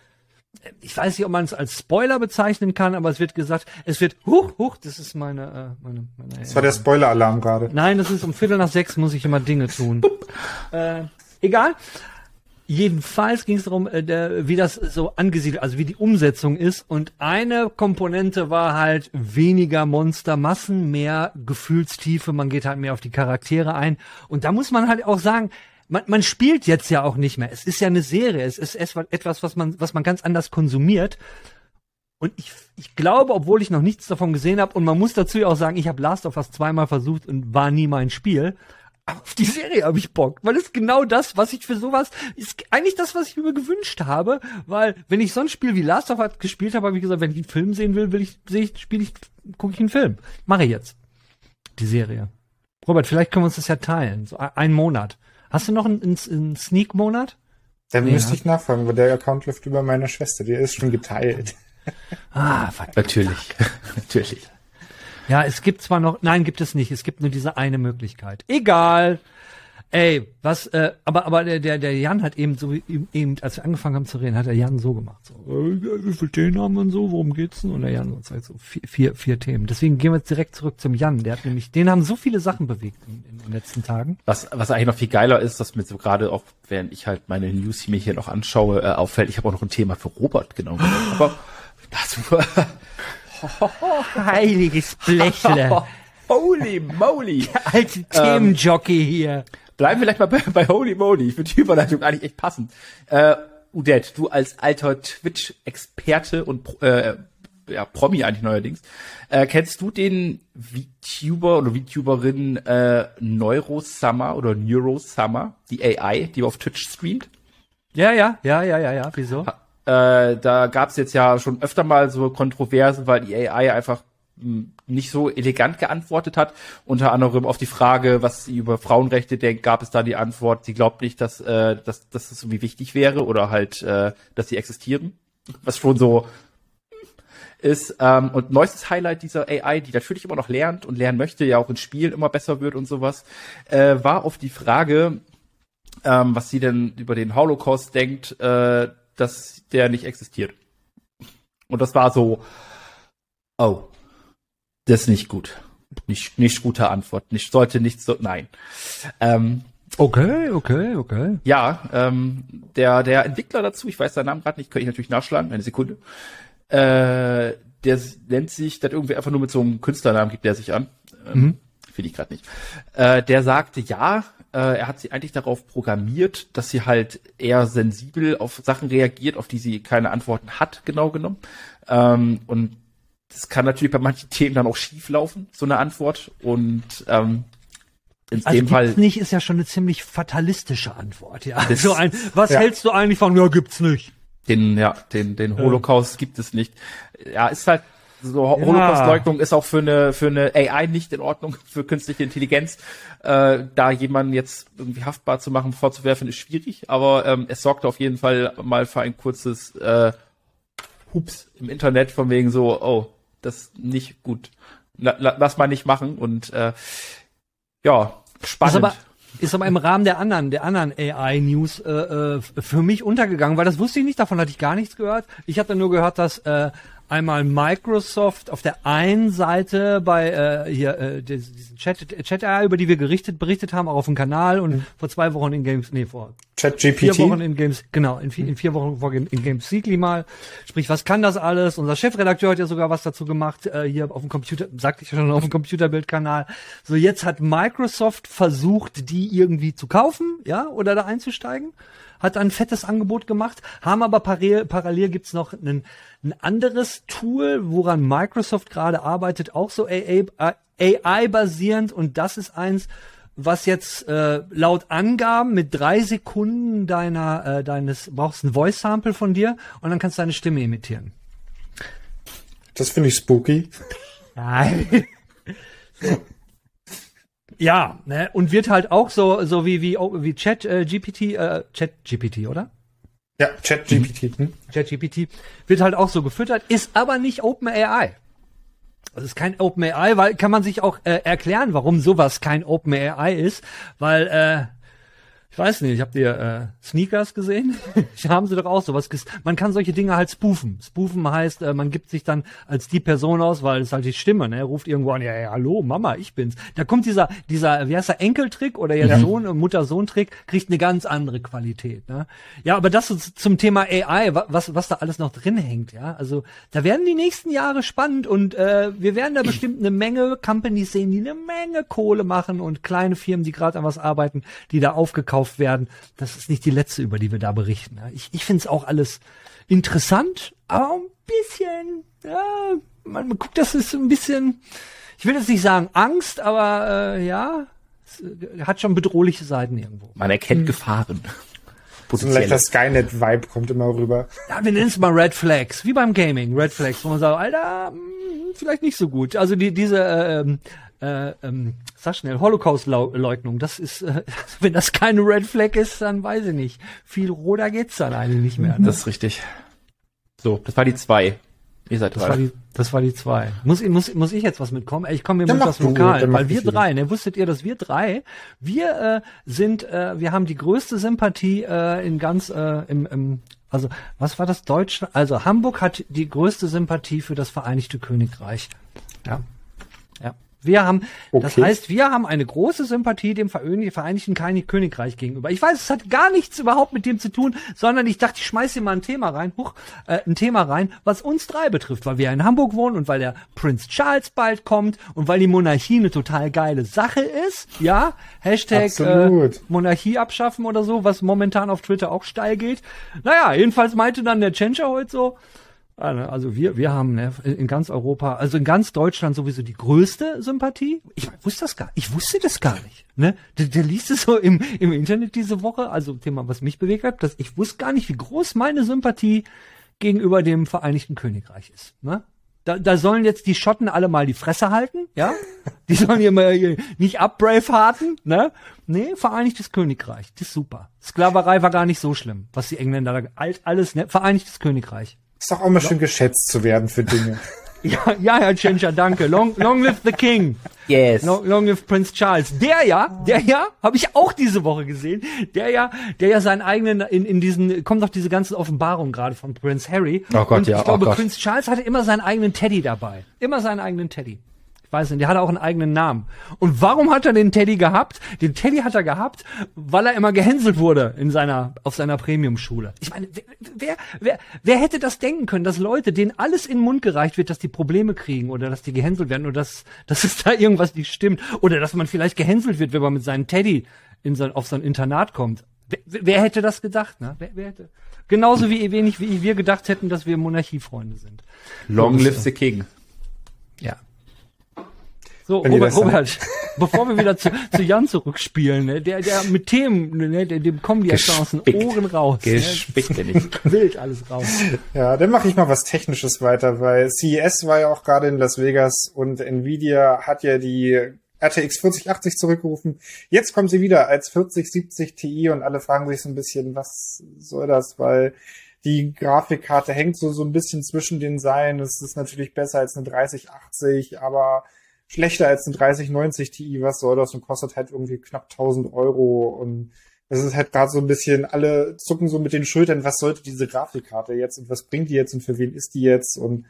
äh, ich weiß nicht, ob man es als Spoiler bezeichnen kann, aber es wird gesagt, es wird, huch, huch, das ist meine, äh, meine, meine Das war der Spoiler-Alarm gerade. Nein, das ist um Viertel nach sechs muss ich immer Dinge tun. äh, egal. Jedenfalls ging es darum, äh, der, wie das so angesiedelt, also wie die Umsetzung ist. Und eine Komponente war halt weniger Monstermassen, mehr Gefühlstiefe, man geht halt mehr auf die Charaktere ein. Und da muss man halt auch sagen, man, man spielt jetzt ja auch nicht mehr. Es ist ja eine Serie, es ist etwas, was man, was man ganz anders konsumiert. Und ich, ich glaube, obwohl ich noch nichts davon gesehen habe, und man muss dazu ja auch sagen, ich habe Last of Us zweimal versucht und war nie mein Spiel auf die Serie habe ich Bock, weil es genau das, was ich für sowas, ist eigentlich das, was ich mir gewünscht habe, weil wenn ich so ein Spiel wie Last of Us gespielt habe, habe ich gesagt, wenn ich einen Film sehen will, will ich, sehe ich, spiele ich, gucke ich einen Film. Mache ich jetzt. Die Serie. Robert, vielleicht können wir uns das ja teilen. So ein Monat. Hast du noch einen, einen Sneak-Monat? Da nee, müsste ich nachfragen, weil der Account läuft über meine Schwester, die ist schon geteilt. ah, fuck. Natürlich. Natürlich. Ja, es gibt zwar noch, nein, gibt es nicht. Es gibt nur diese eine Möglichkeit. Egal. Ey, was, äh, aber, aber der, der, der Jan hat eben so, eben, als wir angefangen haben zu reden, hat der Jan so gemacht. So, äh, wie viele Themen haben wir so? Worum geht's denn? Und der Jan uns halt so vier, vier, vier Themen. Deswegen gehen wir jetzt direkt zurück zum Jan. Der hat nämlich, den haben so viele Sachen bewegt in, in den letzten Tagen. Was, was eigentlich noch viel geiler ist, dass mir so gerade auch, während ich halt meine News mir hier noch anschaue, äh, auffällt, ich habe auch noch ein Thema für Robert genommen. aber das, Heiliges Blechle. Holy moly. Der alte Themenjockey hier. Bleiben wir vielleicht mal bei, bei Holy moly. Ich finde die Überleitung eigentlich echt passend. Äh, Udet, du als alter Twitch-Experte und äh, ja, Promi eigentlich neuerdings. Äh, kennst du den VTuber oder VTuberin äh, Neurosummer oder Neurosummer, die AI, die auf Twitch streamt? Ja, ja, ja, ja, ja, ja. Wieso? Äh, da gab es jetzt ja schon öfter mal so Kontroversen, weil die AI einfach hm, nicht so elegant geantwortet hat. Unter anderem auf die Frage, was sie über Frauenrechte denkt, gab es da die Antwort, sie glaubt nicht, dass, äh, dass, dass das irgendwie wichtig wäre oder halt, äh, dass sie existieren. Was schon so ist. Ähm, und neuestes Highlight dieser AI, die natürlich immer noch lernt und lernen möchte, ja auch in Spielen immer besser wird und sowas, äh, war auf die Frage, ähm, was sie denn über den Holocaust denkt, äh, dass der nicht existiert. Und das war so, oh, das ist nicht gut. Nicht, nicht gute Antwort. Nicht, sollte nicht so, nein. Ähm, okay, okay, okay. Ja, ähm, der, der Entwickler dazu, ich weiß seinen Namen gerade nicht, könnte ich natürlich nachschlagen, eine Sekunde. Äh, der nennt sich, der hat irgendwie einfach nur mit so einem Künstlernamen gibt der sich an. Ähm, mhm. Finde ich gerade nicht. Äh, der sagte, ja, äh, er hat sie eigentlich darauf programmiert, dass sie halt eher sensibel auf Sachen reagiert, auf die sie keine Antworten hat, genau genommen. Ähm, und das kann natürlich bei manchen Themen dann auch schief laufen, so eine Antwort. Und ähm, in also dem Fall nicht ist ja schon eine ziemlich fatalistische Antwort, ja. Das, so ein, was ja. hältst du eigentlich von, ja, gibt's nicht. Den, ja, den, den Holocaust ja. gibt es nicht. Ja, ist halt so ja. Holocaust-Leugnung ist auch für eine für eine AI nicht in Ordnung für künstliche Intelligenz. Äh, da jemanden jetzt irgendwie haftbar zu machen, vorzuwerfen, ist schwierig. Aber ähm, es sorgte auf jeden Fall mal für ein kurzes äh, Hups im Internet von wegen so, oh, das nicht gut. La, la, lass mal nicht machen und äh, ja, spannend. Ist aber, ist aber im Rahmen der anderen, der anderen AI-News äh, äh, für mich untergegangen, weil das wusste ich nicht, davon hatte ich gar nichts gehört. Ich hatte nur gehört, dass äh, einmal Microsoft auf der einen Seite bei äh, hier äh, diesen Chat Chat AI, über die wir gerichtet berichtet haben, auch auf dem Kanal und mhm. vor zwei Wochen in Games, nee vor Chat GPT. vier Wochen in Games, genau in, vier, in vier Wochen vor in Games Weekly mal. Sprich, was kann das alles? Unser Chefredakteur hat ja sogar was dazu gemacht äh, hier auf dem Computer, sagte ich schon auf dem Computerbildkanal. So jetzt hat Microsoft versucht, die irgendwie zu kaufen, ja, oder da einzusteigen hat ein fettes Angebot gemacht, haben aber parallel, parallel gibt's noch einen, ein anderes Tool, woran Microsoft gerade arbeitet, auch so AI-basierend und das ist eins, was jetzt äh, laut Angaben mit drei Sekunden deiner äh, deines brauchst ein Voice Sample von dir und dann kannst du deine Stimme imitieren. Das finde ich spooky. Nein. Ja, ne? und wird halt auch so so wie wie wie Chat äh, GPT äh, Chat GPT, oder? Ja, Chat GPT. Hm? Chat GPT wird halt auch so gefüttert, ist aber nicht OpenAI. Das ist kein OpenAI, weil kann man sich auch äh, erklären, warum sowas kein OpenAI ist, weil äh, ich weiß nicht, habt ihr äh, Sneakers gesehen? haben sie doch auch sowas. Man kann solche Dinge halt spoofen. Spoofen heißt, äh, man gibt sich dann als die Person aus, weil es halt die Stimme, ne? Ruft irgendwo an, ja, ja, hallo, Mama, ich bin's. Da kommt dieser, dieser, wie heißt der, Enkeltrick oder ja, Sohn, Mutter-Sohn-Trick, kriegt eine ganz andere Qualität. Ne? Ja, aber das zum Thema AI, was, was da alles noch drin hängt, ja. Also da werden die nächsten Jahre spannend und äh, wir werden da bestimmt eine Menge Companies sehen, die eine Menge Kohle machen und kleine Firmen, die gerade an was arbeiten, die da aufgekauft gekauft werden. Das ist nicht die letzte, über die wir da berichten. Ich, ich finde es auch alles interessant, aber ein bisschen, ja, man, man guckt, das ist ein bisschen, ich will jetzt nicht sagen Angst, aber äh, ja, es äh, hat schon bedrohliche Seiten irgendwo. Man erkennt hm. Gefahren. So ein leichter Skynet-Vibe kommt immer rüber. Ja, wir nennen es mal Red Flags, wie beim Gaming, Red Flags, wo man sagt, Alter, hm, vielleicht nicht so gut. Also die, diese äh, ähm, äh, ähm, sag schnell, Holocaust-Leugnung, das ist, äh, wenn das keine Red Flag ist, dann weiß ich nicht. Viel roter geht's dann eigentlich nicht mehr. Ne? Das ist richtig. So, das war die zwei. Ihr seid das drei. War die, das war die zwei. Muss, muss, muss ich jetzt was mitkommen? Ich komme mir mit was lokal, weil wir drei, ne, wusstet ihr, dass wir drei, wir äh, sind, äh, wir haben die größte Sympathie äh, in ganz, äh, im, im also, was war das Deutsche? Also, Hamburg hat die größte Sympathie für das Vereinigte Königreich. Ja. Wir haben, okay. das heißt, wir haben eine große Sympathie dem Vereinigten Königreich gegenüber. Ich weiß, es hat gar nichts überhaupt mit dem zu tun, sondern ich dachte, ich schmeiße hier mal ein Thema rein, huch, äh, ein Thema rein, was uns drei betrifft, weil wir in Hamburg wohnen und weil der Prinz Charles bald kommt und weil die Monarchie eine total geile Sache ist, ja, Hashtag äh, Monarchie abschaffen oder so, was momentan auf Twitter auch steil geht. Naja, jedenfalls meinte dann der Tschentscher heute so, Also wir, wir haben ne, in ganz Europa, also in ganz Deutschland sowieso die größte Sympathie. Ich wusste das gar, ich wusste das gar nicht. Ne, der, der liest es so im, im Internet diese Woche, also Thema, was mich bewegt hat, dass ich wusste gar nicht, wie groß meine Sympathie gegenüber dem Vereinigten Königreich ist. Ne? Da, da sollen jetzt die Schotten alle mal die Fresse halten, ja? Die sollen hier mal nicht abbraveharten, ne? Nee, Vereinigtes Königreich, das ist super. Sklaverei war gar nicht so schlimm, was die Engländer da alt alles, ne? Vereinigtes Königreich. Ist doch auch mal schön geschätzt zu werden für Dinge. Ja, ja, Herr Tschentscher, danke. Long, long live the King. Yes. Long, long live Prince Charles. Der ja, der ja, habe ich auch diese Woche gesehen. Der ja, der ja seinen eigenen in in diesen kommt doch diese ganzen Offenbarungen gerade von Prince Harry. Oh Gott, Und ja. Ich glaube, oh Gott. Prince Charles hatte immer seinen eigenen Teddy dabei. Immer seinen eigenen Teddy. Weiß nicht, der hatte auch einen eigenen Namen. Und warum hat er den Teddy gehabt? Den Teddy hat er gehabt, weil er immer gehänselt wurde in seiner, auf seiner Premium-Schule. Ich meine, wer, wer, wer, wer hätte das denken können, dass Leute, denen alles in den Mund gereicht wird, dass die Probleme kriegen oder dass die gehänselt werden oder dass, dass es da irgendwas nicht stimmt oder dass man vielleicht gehänselt wird, wenn man mit seinem Teddy in sein, auf sein Internat kommt. Wer, wer hätte das gedacht, ne? Wer, wer hätte? Genauso wie wenig, wie wir gedacht hätten, dass wir Monarchiefreunde sind. Long live the King. Ja. So, Robert. Robert, bevor wir wieder zu, zu Jan zurückspielen, ne, der, der mit Themen, ne, der, dem kommen die ja aus den Gespickt. Ohren raus. Gespickt bin ich. Ne, wild alles raus. Ja, dann mache ich mal was Technisches weiter, weil CES war ja auch gerade in Las Vegas und Nvidia hat ja die RTX 4080 zurückgerufen. Jetzt kommt sie wieder als 4070 Ti und alle fragen sich so ein bisschen, was soll das, weil die Grafikkarte hängt so, so ein bisschen zwischen den Seilen. Es ist natürlich besser als eine 3080, aber schlechter als eine 3090 Ti. Was soll das? Und kostet halt irgendwie knapp 1000 Euro und es ist halt gerade so ein bisschen, alle zucken so mit den Schultern, was sollte diese Grafikkarte jetzt und was bringt die jetzt und für wen ist die jetzt und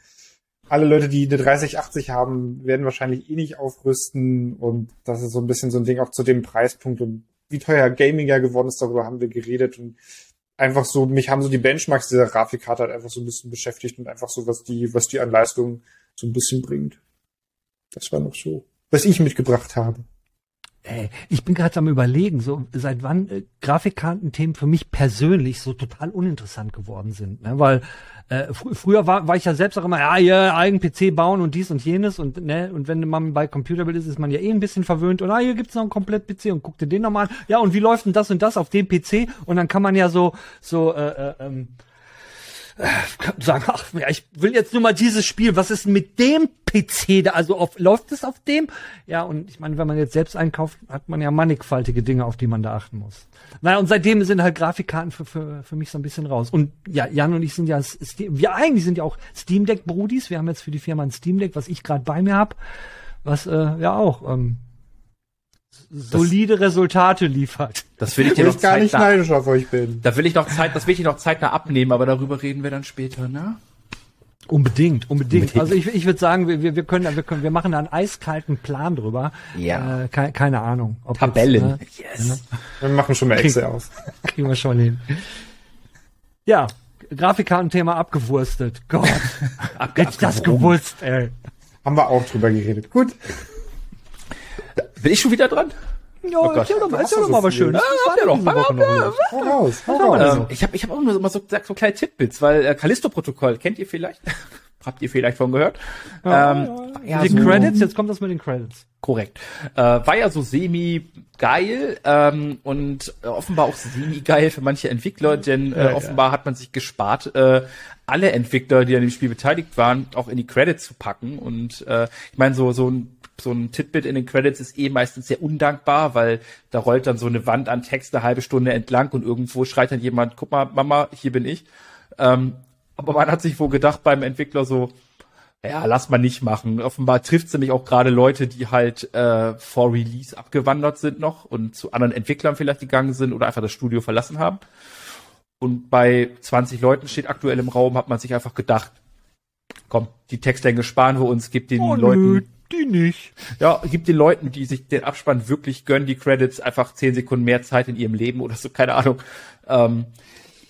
alle Leute, die eine 3080 haben, werden wahrscheinlich eh nicht aufrüsten und das ist so ein bisschen so ein Ding auch zu dem Preispunkt und wie teuer Gaming ja geworden ist, darüber haben wir geredet und einfach so, mich haben so die Benchmarks dieser Grafikkarte halt einfach so ein bisschen beschäftigt und einfach so, was die, was die an Leistung so ein bisschen bringt. Das war noch so, was ich mitgebracht habe. Ey, ich bin gerade am überlegen, so seit wann äh, Grafikkartenthemen für mich persönlich so total uninteressant geworden sind, ne? weil äh, fr früher war, war ich ja selbst auch immer, ja, ja, eigen PC bauen und dies und jenes und ne, und wenn man bei Computerbild ist, ist man ja eh ein bisschen verwöhnt und ah, hier gibt's noch einen komplett PC und guck dir den nochmal an. Ja, und wie läuft denn das und das auf dem PC? Und dann kann man ja so so äh, äh, ähm, sagen, ach, ja, ich will jetzt nur mal dieses Spiel, was ist mit dem PC da, also auf, läuft es auf dem? Ja, und ich meine, wenn man jetzt selbst einkauft, hat man ja mannigfaltige Dinge, auf die man da achten muss. Naja, und seitdem sind halt Grafikkarten für, für, für mich so ein bisschen raus. Und ja, Jan und ich sind ja, wir eigentlich sind ja auch Steam Deck Brudis, wir haben jetzt für die Firma ein Steam Deck, was ich gerade bei mir hab, was äh, ja auch ähm, solide Resultate liefert. Das will ich dir noch ich gar nicht zeitnah, neidisch auf euch bin. da will ich noch Zeit, das will ich noch zeitnah abnehmen, aber darüber reden wir dann später, ne? Unbedingt, unbedingt. Also ich, ich würde sagen, wir, wir, wir können, wir können, wir machen da einen eiskalten Plan drüber. Ja. Äh, keine, keine Ahnung. Ob Tabellen. Jetzt, ne, Yes. Wir machen schon mal Excel auf. kriegen wir schon hin. Ja, Grafikkartenthema abgewurstet. Gott, hätte ich das gewusst, ey. Haben wir auch drüber geredet. Gut. Bin ich schon wieder dran? Ja, Gott. erzähl doch mal, erzähl doch mal was. Schönes. Ah, ihr doch Woche noch raus, Ja, raus. also. Ähm, ich habe ich hab auch nur so, so, so kleine Titbits, weil äh, Callisto-Protokoll kennt ihr vielleicht? Habt ihr vielleicht von gehört? ähm, ja, die so- Credits, jetzt kommt das mit den Credits. Korrekt. Äh, war ja so semi-geil ähm, und äh, offenbar auch semi-geil für manche Entwickler, denn äh, Ja, ja. offenbar hat man sich gespart, äh, alle Entwickler, die an dem Spiel beteiligt waren, auch in die Credits zu packen. Und äh, ich meine, so, so ein so ein Titbit in den Credits ist eh meistens sehr undankbar, weil da rollt dann so eine Wand an Text eine halbe Stunde entlang und irgendwo schreit dann jemand, guck mal, Mama, hier bin ich. Ähm, aber man hat sich wohl gedacht beim Entwickler so, ja, lass mal nicht machen. Offenbar trifft es nämlich auch gerade Leute, die halt äh, vor Release abgewandert sind noch und zu anderen Entwicklern vielleicht gegangen sind oder einfach das Studio verlassen haben. Und bei 20 Leuten steht aktuell im Raum, hat man sich einfach gedacht, komm, die Textlänge sparen wir uns, gibt den Oh, Leuten, die nicht. ja, gibt den Leuten, die sich den Abspann wirklich gönnen, die Credits einfach 10 Sekunden mehr Zeit in ihrem Leben oder so, keine Ahnung. Ähm,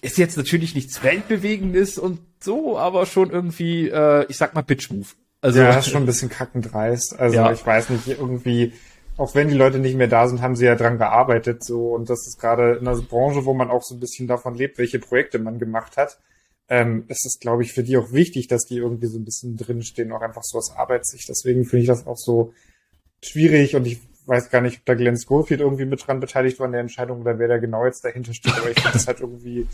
ist jetzt natürlich nichts Weltbewegendes und so, aber schon irgendwie, äh, ich sag mal, Bitch-Move. Also, ja, das ist schon ein bisschen kackendreist. Also Ja. ich weiß nicht, irgendwie, auch wenn die Leute nicht mehr da sind, haben sie ja dran gearbeitet so und das ist gerade in einer Branche, wo man auch so ein bisschen davon lebt, welche Projekte man gemacht hat. Ähm, ist es, glaube ich, für die auch wichtig, dass die irgendwie so ein bisschen drinstehen, auch einfach so aus Arbeitssicht. Deswegen finde ich das auch so schwierig und ich weiß gar nicht, ob da Glenn Schofield irgendwie mit dran beteiligt war an der Entscheidung oder wer da genau jetzt dahinter steht, aber ich finde das halt irgendwie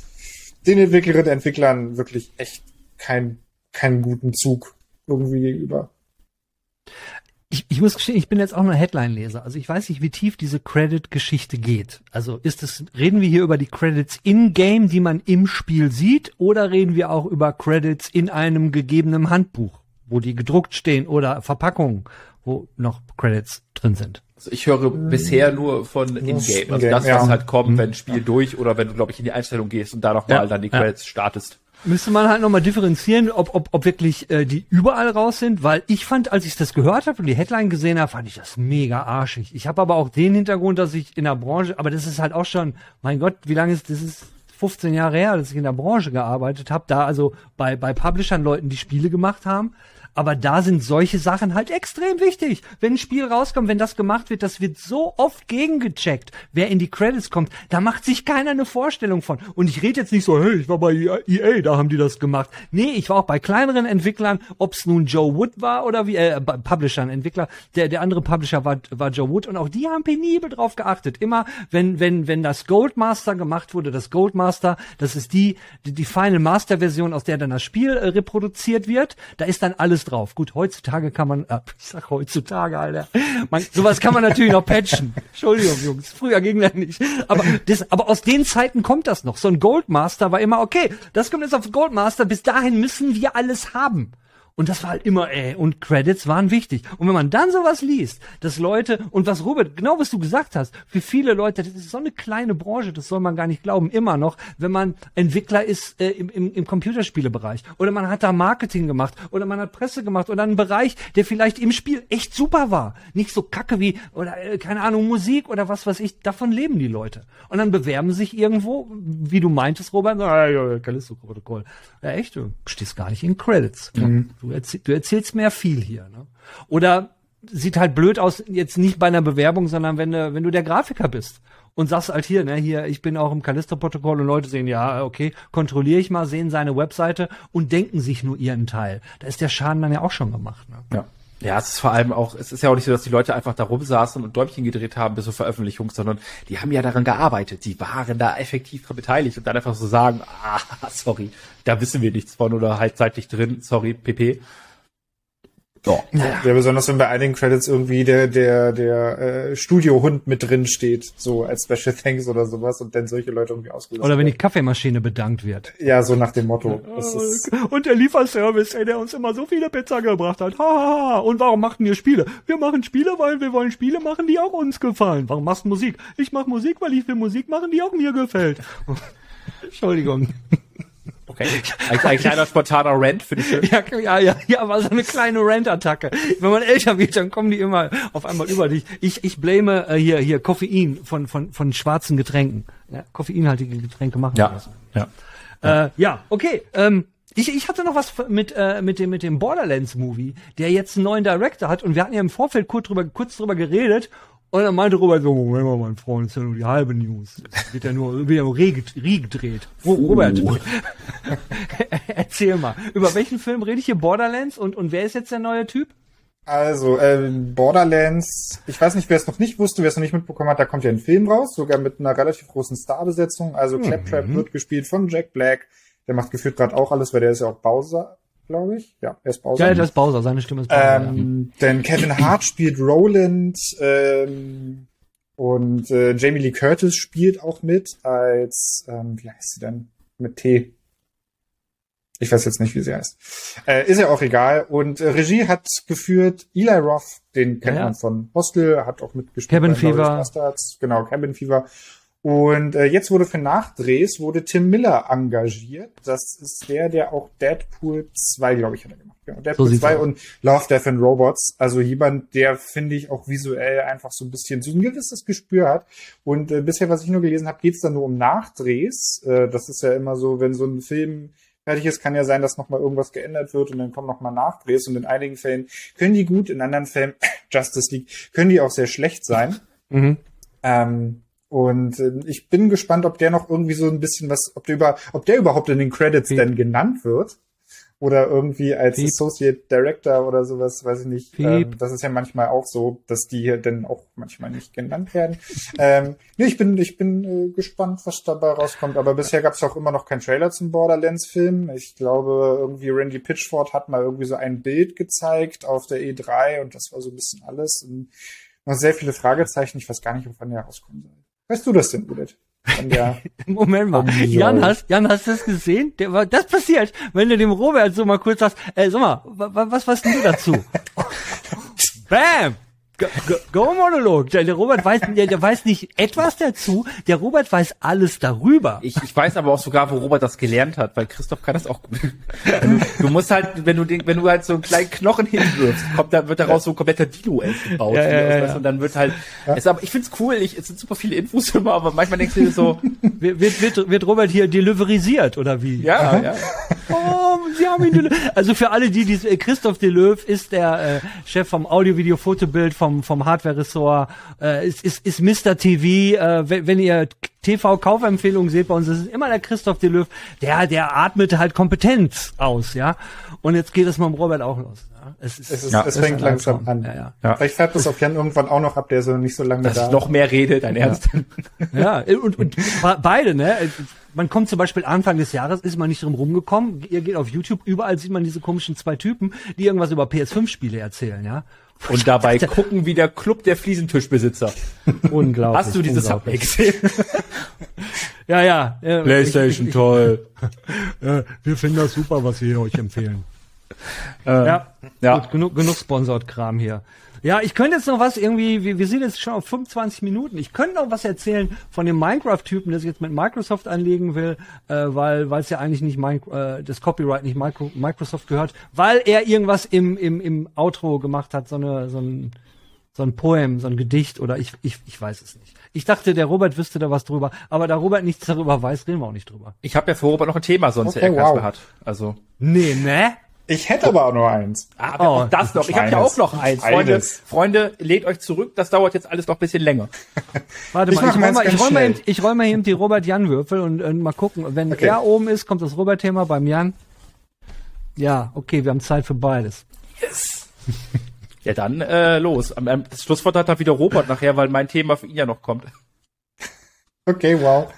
den Entwicklerinnen und Entwicklern wirklich echt kein, keinen guten Zug irgendwie gegenüber. Ich, ich muss gestehen, ich bin jetzt auch nur Headline-Leser. Also ich weiß nicht, wie tief diese Credit-Geschichte geht. Also ist es, reden wir hier über die Credits in-game, die man im Spiel sieht, oder reden wir auch über Credits in einem gegebenen Handbuch, wo die gedruckt stehen oder Verpackungen, wo noch Credits drin sind? Also ich höre hm. bisher nur von In-Game, also das, was ja. halt kommt, wenn ein Spiel durch oder wenn du, glaube ich, in die Einstellung gehst und da nochmal ja, dann die Credits ja. startest. Müsste man halt nochmal differenzieren, ob, ob, ob wirklich äh, die überall raus sind, weil ich fand, als ich das gehört habe und die Headline gesehen habe, fand ich das mega arschig. Ich habe aber auch den Hintergrund, dass ich in der Branche, aber das ist halt auch schon, mein Gott, wie lange ist das? Ist 15 Jahre her, dass ich in der Branche gearbeitet habe, da also bei, bei Publishern Leuten, die Spiele gemacht haben. Aber da sind solche Sachen halt extrem wichtig. Wenn ein Spiel rauskommt, wenn das gemacht wird, das wird so oft gegengecheckt, wer in die Credits kommt. Da macht sich keiner eine Vorstellung von. Und ich rede jetzt nicht so, hey, ich war bei EA, da haben die das gemacht. Nee, ich war auch bei kleineren Entwicklern, ob es nun Joe Wood war oder wie, äh, Publishern, Entwickler. Der, der andere Publisher war, war Joe Wood und auch die haben penibel drauf geachtet. Immer, wenn, wenn, wenn das Goldmaster gemacht wurde, das Goldmaster, das ist die, die, die Final Master Version, aus der dann das Spiel äh, reproduziert wird, da ist dann alles drauf. Gut, heutzutage kann man, äh, ich sag heutzutage, Alter, man, sowas kann man natürlich noch patchen. Entschuldigung, Jungs, früher ging das nicht. Aber, das, aber aus den Zeiten kommt das noch. So ein Goldmaster war immer, okay, das kommt jetzt auf Goldmaster, bis dahin müssen wir alles haben. Und das war halt immer, ey, und Credits waren wichtig. Und wenn man dann sowas liest, dass Leute, und was Robert, genau was du gesagt hast, für viele Leute, das ist so eine kleine Branche, das soll man gar nicht glauben, immer noch, wenn man Entwickler ist äh, im, im, im Computerspielebereich oder man hat da Marketing gemacht oder man hat Presse gemacht oder einen Bereich, der vielleicht im Spiel echt super war. Nicht so kacke wie, oder äh, keine Ahnung, Musik oder was weiß ich, davon leben die Leute. Und dann bewerben sich irgendwo, wie du meintest, Robert, ja, Callisto-Protokoll. Ja, echt, du stehst gar nicht in Credits. Mhm. Du, erzähl, du erzählst mehr viel hier. Ne? Oder sieht halt blöd aus, jetzt nicht bei einer Bewerbung, sondern wenn du, wenn du der Grafiker bist und sagst halt hier, ne, hier, ich bin auch im Callisto-Protokoll und Leute sehen, ja, okay, kontrolliere ich mal, sehen seine Webseite und denken sich nur ihren Teil. Da ist der Schaden dann ja auch schon gemacht. Ne? Ja. Ja, es ist vor allem auch, es ist ja auch nicht so, dass die Leute einfach da rumsaßen und Däumchen gedreht haben bis zur Veröffentlichung, sondern die haben ja daran gearbeitet. Die waren da effektiv dran beteiligt und dann einfach so sagen, ah, sorry, da wissen wir nichts von oder halt zeitlich drin, sorry, pp. Ja. ja, besonders wenn bei einigen Credits irgendwie der, der, der äh, Studiohund mit drin steht, so als Special Thanks oder sowas und dann solche Leute irgendwie ausgelöst Oder wenn die Kaffeemaschine bedankt wird. Ja, so nach dem Motto. und der Lieferservice, ey, der uns immer so viele Pizza gebracht hat. Ha, ha, ha. Und warum machten wir Spiele? Wir machen Spiele, weil wir wollen Spiele machen, die auch uns gefallen. Warum machst du Musik? Ich mach Musik, weil ich will Musik machen, die auch mir gefällt. Entschuldigung. Okay. Ein, ein kleiner spontaner Rant für dich. Ja, ja, ja, ja, aber so eine kleine Rant-Attacke. Wenn man älter wird, dann kommen die immer auf einmal über dich. Ich, ich blame äh, hier, hier Koffein von, von, von schwarzen Getränken. Ja, koffeinhaltige Getränke machen ja. das. Ja. Ja. Äh, ja, okay. Ähm, ich, ich hatte noch was mit, äh, mit dem, mit dem Borderlands-Movie, der jetzt einen neuen Director hat und wir hatten ja im Vorfeld kurz drüber, kurz drüber geredet und dann meinte Robert so, Moment mal, mein Freund, das ist ja nur die halbe News. Das wird ja nur, wird ja nur re, gedreht. Oh, Robert, erzähl mal, über welchen Film rede ich hier? Borderlands und, und wer ist jetzt der neue Typ? Also, äh, Borderlands, ich weiß nicht, wer es noch nicht wusste, wer es noch nicht mitbekommen hat, da kommt ja ein Film raus, sogar mit einer relativ großen Starbesetzung. Also Claptrap mhm. wird gespielt von Jack Black. Der macht gefühlt gerade auch alles, weil der ist ja auch Bowser glaube ich. Ja, er ist Bowser. Ja, der ist Bowser, seine Stimme ist Bowser. Ähm, denn Kevin Hart spielt Roland ähm, und äh, Jamie Lee Curtis spielt auch mit als, ähm, wie heißt sie denn? Mit T. Ich weiß jetzt nicht, wie sie heißt. Äh, ist ja auch egal. Und äh, Regie hat geführt Eli Roth, den kennt ja, man von Hostel, hat auch mitgespielt. Cabin Fever. Genau, Cabin Fever. Und äh, jetzt wurde für Nachdrehs wurde Tim Miller engagiert. Das ist der, der auch Deadpool 2, glaube ich, hat er gemacht. Genau, Deadpool so 2 und Love, Death and Robots. Also jemand, der, finde ich, auch visuell einfach so ein bisschen so ein gewisses Gespür hat. Und äh, bisher, was ich nur gelesen habe, geht es dann nur um Nachdrehs. Äh, das ist ja immer so, wenn so ein Film fertig ist, kann ja sein, dass nochmal irgendwas geändert wird und dann kommen nochmal Nachdrehs. Und in einigen Fällen können die gut, in anderen Fällen, Justice League, können die auch sehr schlecht sein. Mhm. Ähm, Und äh, ich bin gespannt, ob der noch irgendwie so ein bisschen was, ob der über, ob der überhaupt in den Credits denn genannt wird oder irgendwie als Piep. Associate Director oder sowas, weiß ich nicht. Ähm, das ist ja manchmal auch so, dass die hier dann auch manchmal nicht genannt werden. ähm, nee, ich bin, ich bin äh, gespannt, was dabei rauskommt. Aber bisher gab es auch immer noch keinen Trailer zum Borderlands-Film. Ich glaube, irgendwie Randy Pitchford hat mal irgendwie so ein Bild gezeigt auf der E3 und das war so ein bisschen alles. Und noch sehr viele Fragezeichen. Ich weiß gar nicht, wann der rauskommen soll. Weißt du das denn, Judith? Moment mal. Jan, hast, Jan, hast du das gesehen? Der, das passiert, wenn du dem Robert so mal kurz sagst, ey, sag mal, was, was denn du dazu? Bam! Go-Monolog. Der, der Robert weiß, der, der weiß nicht etwas dazu. Der Robert weiß alles darüber. Ich, ich weiß aber auch sogar, wo Robert das gelernt hat, weil Christoph kann das auch gut. Du, du musst halt, wenn du den, wenn du halt so einen kleinen Knochen hinwirfst, kommt da, wird daraus so ein kompletter Dino gebaut. Ja, ja, ja, und dann wird halt, es, aber ich find's cool, ich, es sind super viele Infos immer, aber manchmal denkst du dir so. wird, wird, wird Robert hier deliverisiert, oder wie? Ja, ja. Oh, haben ihn, also für alle, die, die, Christoph Deleuve ist der, äh, Chef vom Audio-Video-Fotobild vom vom, Hardware-Ressort, äh, ist, ist, ist Mr. TV, äh, wenn, wenn ihr TV-Kaufempfehlungen seht bei uns, ist es immer der Christoph Deleuve, der, der atmet halt Kompetenz aus, ja. Und jetzt geht es mit dem Robert auch los. Ja? Es, ist, es, ist, ja, es fängt langsam an. Ja, ja. Ja. Vielleicht fährt das auf Jan irgendwann auch noch ab, der so nicht so lange Dass da. noch mehr redet, dein Ernst. Ja, und, und beide, ne? Man kommt zum Beispiel Anfang des Jahres, ist man nicht drum rumgekommen. Ihr geht auf YouTube, überall sieht man diese komischen zwei Typen, die irgendwas über PS5-Spiele erzählen, ja. Und dabei gucken wie der Club der Fliesentischbesitzer. Unglaublich. Hast du dieses Subway gesehen? ja, ja. PlayStation ich, ich, toll. ja, wir finden das super, was wir euch empfehlen. Ähm, ja, ja. Gut, genug, genug Sponsored-Kram hier. Ja, ich könnte jetzt noch was irgendwie, wir, wir sind jetzt schon auf 25 Minuten. Ich könnte noch was erzählen von dem Minecraft-Typen, der sich jetzt mit Microsoft anlegen will, äh, weil weil es ja eigentlich nicht mein, äh, das Copyright nicht Micro, Microsoft gehört, weil er irgendwas im im im Outro gemacht hat, so eine so ein so ein Poem, so ein Gedicht oder ich ich ich weiß es nicht. Ich dachte, der Robert wüsste da was drüber, aber da Robert nichts darüber weiß, reden wir auch nicht drüber. Ich habe ja für Robert noch ein Thema sonst, okay, der wow. hat. Also nee, ne? Ich hätte aber auch nur eins. Ah, oh, auch das noch. Ich habe ja auch noch eins. Freunde, Freunde, lehnt euch zurück. Das dauert jetzt alles noch ein bisschen länger. Warte ich mal, ich roll mal, ich roll mal, eben, ich roll mal eben die Robert-Jan-Würfel und, und, mal gucken. Wenn okay. er oben ist, kommt das Robert-Thema beim Jan. Ja, okay, wir haben Zeit für beides. Yes. ja, dann äh, los. Das Schlusswort hat da wieder Robert nachher, weil mein Thema für ihn ja noch kommt. Okay, wow.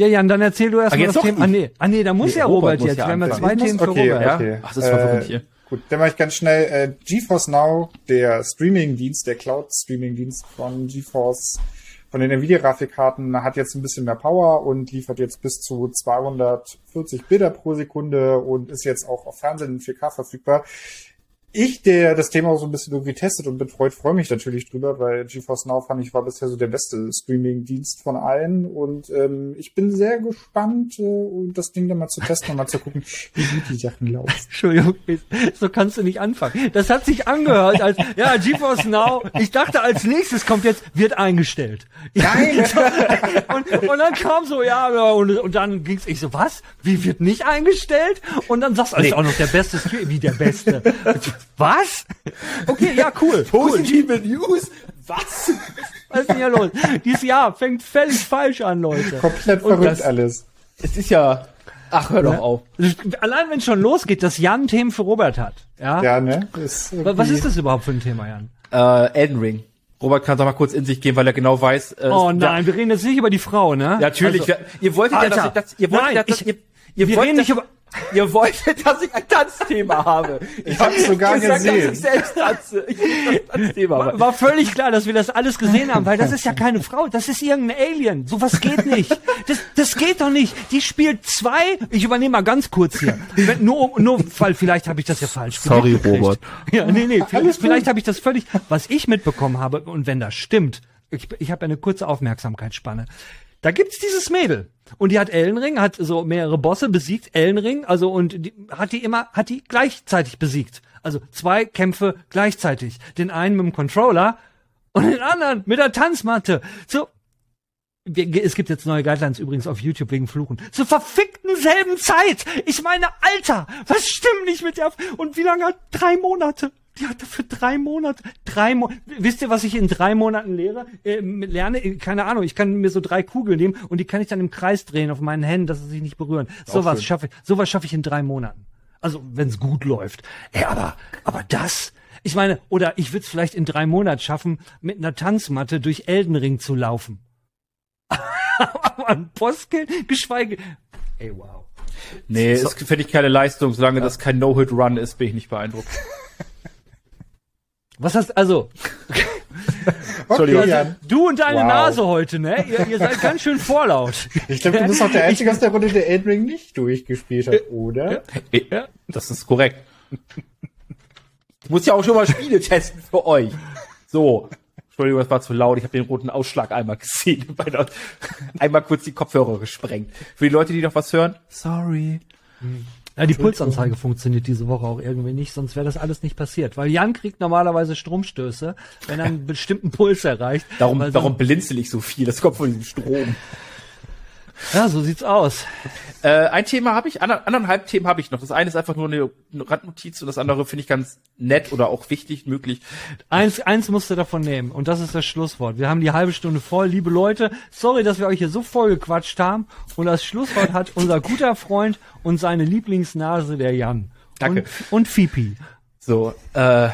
Ja, Jan, dann erzähl du erst mal das Thema. Ah, nee, ah, nee, da muss nee, ja Robert, Robert jetzt. Ja wir haben ja zwei Themen für okay, Robert. Okay. Ach, das ist verwirrend äh, hier. Gut, dann mache ich ganz schnell. Äh, GeForce Now, der Streaming-Dienst, der Cloud-Streaming-Dienst von GeForce, von den Nvidia-Grafikkarten, hat jetzt ein bisschen mehr Power und liefert jetzt bis zu 240 Bilder pro Sekunde und ist jetzt auch auf Fernsehen in 4K verfügbar ich, der das Thema auch so ein bisschen irgendwie testet und betreut, freue mich natürlich drüber, weil GeForce Now fand ich war bisher so der beste Streaming-Dienst von allen und ähm, ich bin sehr gespannt, äh, das Ding dann mal zu testen und mal zu gucken, wie gut die Sachen laufen. Entschuldigung, so kannst du nicht anfangen. Das hat sich angehört als, ja, GeForce Now, ich dachte als nächstes kommt jetzt, wird eingestellt. Nein! und, und dann kam so, ja, und, und dann ging's, ich so, was? Wie wird nicht eingestellt? Und dann sagst du, nee. ist auch noch der beste Stream, wie der beste. Was? Okay, ja, cool. Positive cool. News? Was? Was ist denn hier los? Dieses Jahr fängt völlig falsch an, Leute. Komplett verrückt das, alles. Es ist ja, ach, hör doch ja. auf. Allein wenn es schon losgeht, dass Jan Themen für Robert hat. Ja, ja ne? Ist Was ist das überhaupt für ein Thema, Jan? Äh, Elden Ring. Robert kann doch mal kurz in sich gehen, weil er genau weiß. Äh, oh nein, ja, wir reden jetzt nicht über die Frau, ne? Natürlich. Also, ihr wolltet Alter, ja, dass, dass ihr wolltet, nein, dass, ich, ihr, ihr wir reden nicht über Ihr wolltet, dass ich ein Tanzthema habe. Ich hab's sogar gesagt, gesehen. Dass ich selbst tanze. Ich Tanzthema war, war völlig klar, dass wir das alles gesehen haben, weil das ist ja keine Frau, das ist irgendein Alien. Sowas geht nicht. Das, das geht doch nicht. Die spielt zwei. Ich übernehme mal ganz kurz hier. Nur, nur, weil vielleicht habe ich das ja falsch Sorry, Robert. Ja, nee, nee. Vielleicht, vielleicht habe ich das völlig, was ich mitbekommen habe, und wenn das stimmt, ich, ich habe eine kurze Aufmerksamkeitsspanne. Da gibt's dieses Mädel. Und die hat Ellenring, hat so mehrere Bosse besiegt, Ellenring, also und die, hat die immer, hat die gleichzeitig besiegt. Also zwei Kämpfe gleichzeitig. Den einen mit dem Controller und den anderen mit der Tanzmatte. So, es gibt jetzt neue Guidelines übrigens auf YouTube wegen Fluchen. Zur verfickten selben Zeit. Ich meine, Alter, was stimmt nicht mit dir? Und wie lange? Drei Monate. Die hat dafür drei Monate, drei Mo Wisst ihr, was ich in drei Monaten lehre? Äh, lerne, keine Ahnung, ich kann mir so drei Kugeln nehmen und die kann ich dann im Kreis drehen auf meinen Händen, dass sie sich nicht berühren. Sowas schaffe ich, sowas schaffe ich in drei Monaten. Also, wenn es gut läuft. Ey, aber, aber das, ich meine, oder ich würde es vielleicht in drei Monaten schaffen, mit einer Tanzmatte durch Eldenring zu laufen. aber ein Postkill, geschweige. Ey, wow. Nee, so. ist finde ich keine Leistung. Solange ja. das kein No-Hit-Run ist, bin ich nicht beeindruckt. Was hast also? Entschuldigung. Okay, du und deine wow. Nase heute, ne? Ihr, ihr seid ganz schön vorlaut. Ich glaube, du bist auch der Einzige aus der Runde, der Elden Ring nicht durchgespielt hat, oder? Ja, das ist korrekt. Ich muss ja auch schon mal Spiele testen für euch. So. Entschuldigung, das war zu laut. Ich habe den roten Ausschlag einmal gesehen. einmal kurz die Kopfhörer gesprengt. Für die Leute, die noch was hören, sorry. Hm. Ja, die Pulsanzeige funktioniert diese Woche auch irgendwie nicht, sonst wäre das alles nicht passiert. Weil Jan kriegt normalerweise Stromstöße, wenn er einen bestimmten Puls erreicht. Darum, darum blinzel ich so viel. Das kommt von diesem Strom. Ja, so sieht's aus. Äh, ein Thema habe ich, ander, anderthalb Themen habe ich noch. Das eine ist einfach nur eine, eine Randnotiz und das andere finde ich ganz nett oder auch wichtig, möglich. Eins, eins musst du davon nehmen und das ist das Schlusswort. Wir haben die halbe Stunde voll. Liebe Leute, sorry, dass wir euch hier so voll gequatscht haben und das Schlusswort hat unser guter Freund und seine Lieblingsnase, der Jan. Danke. Und, und Fipi. So, äh,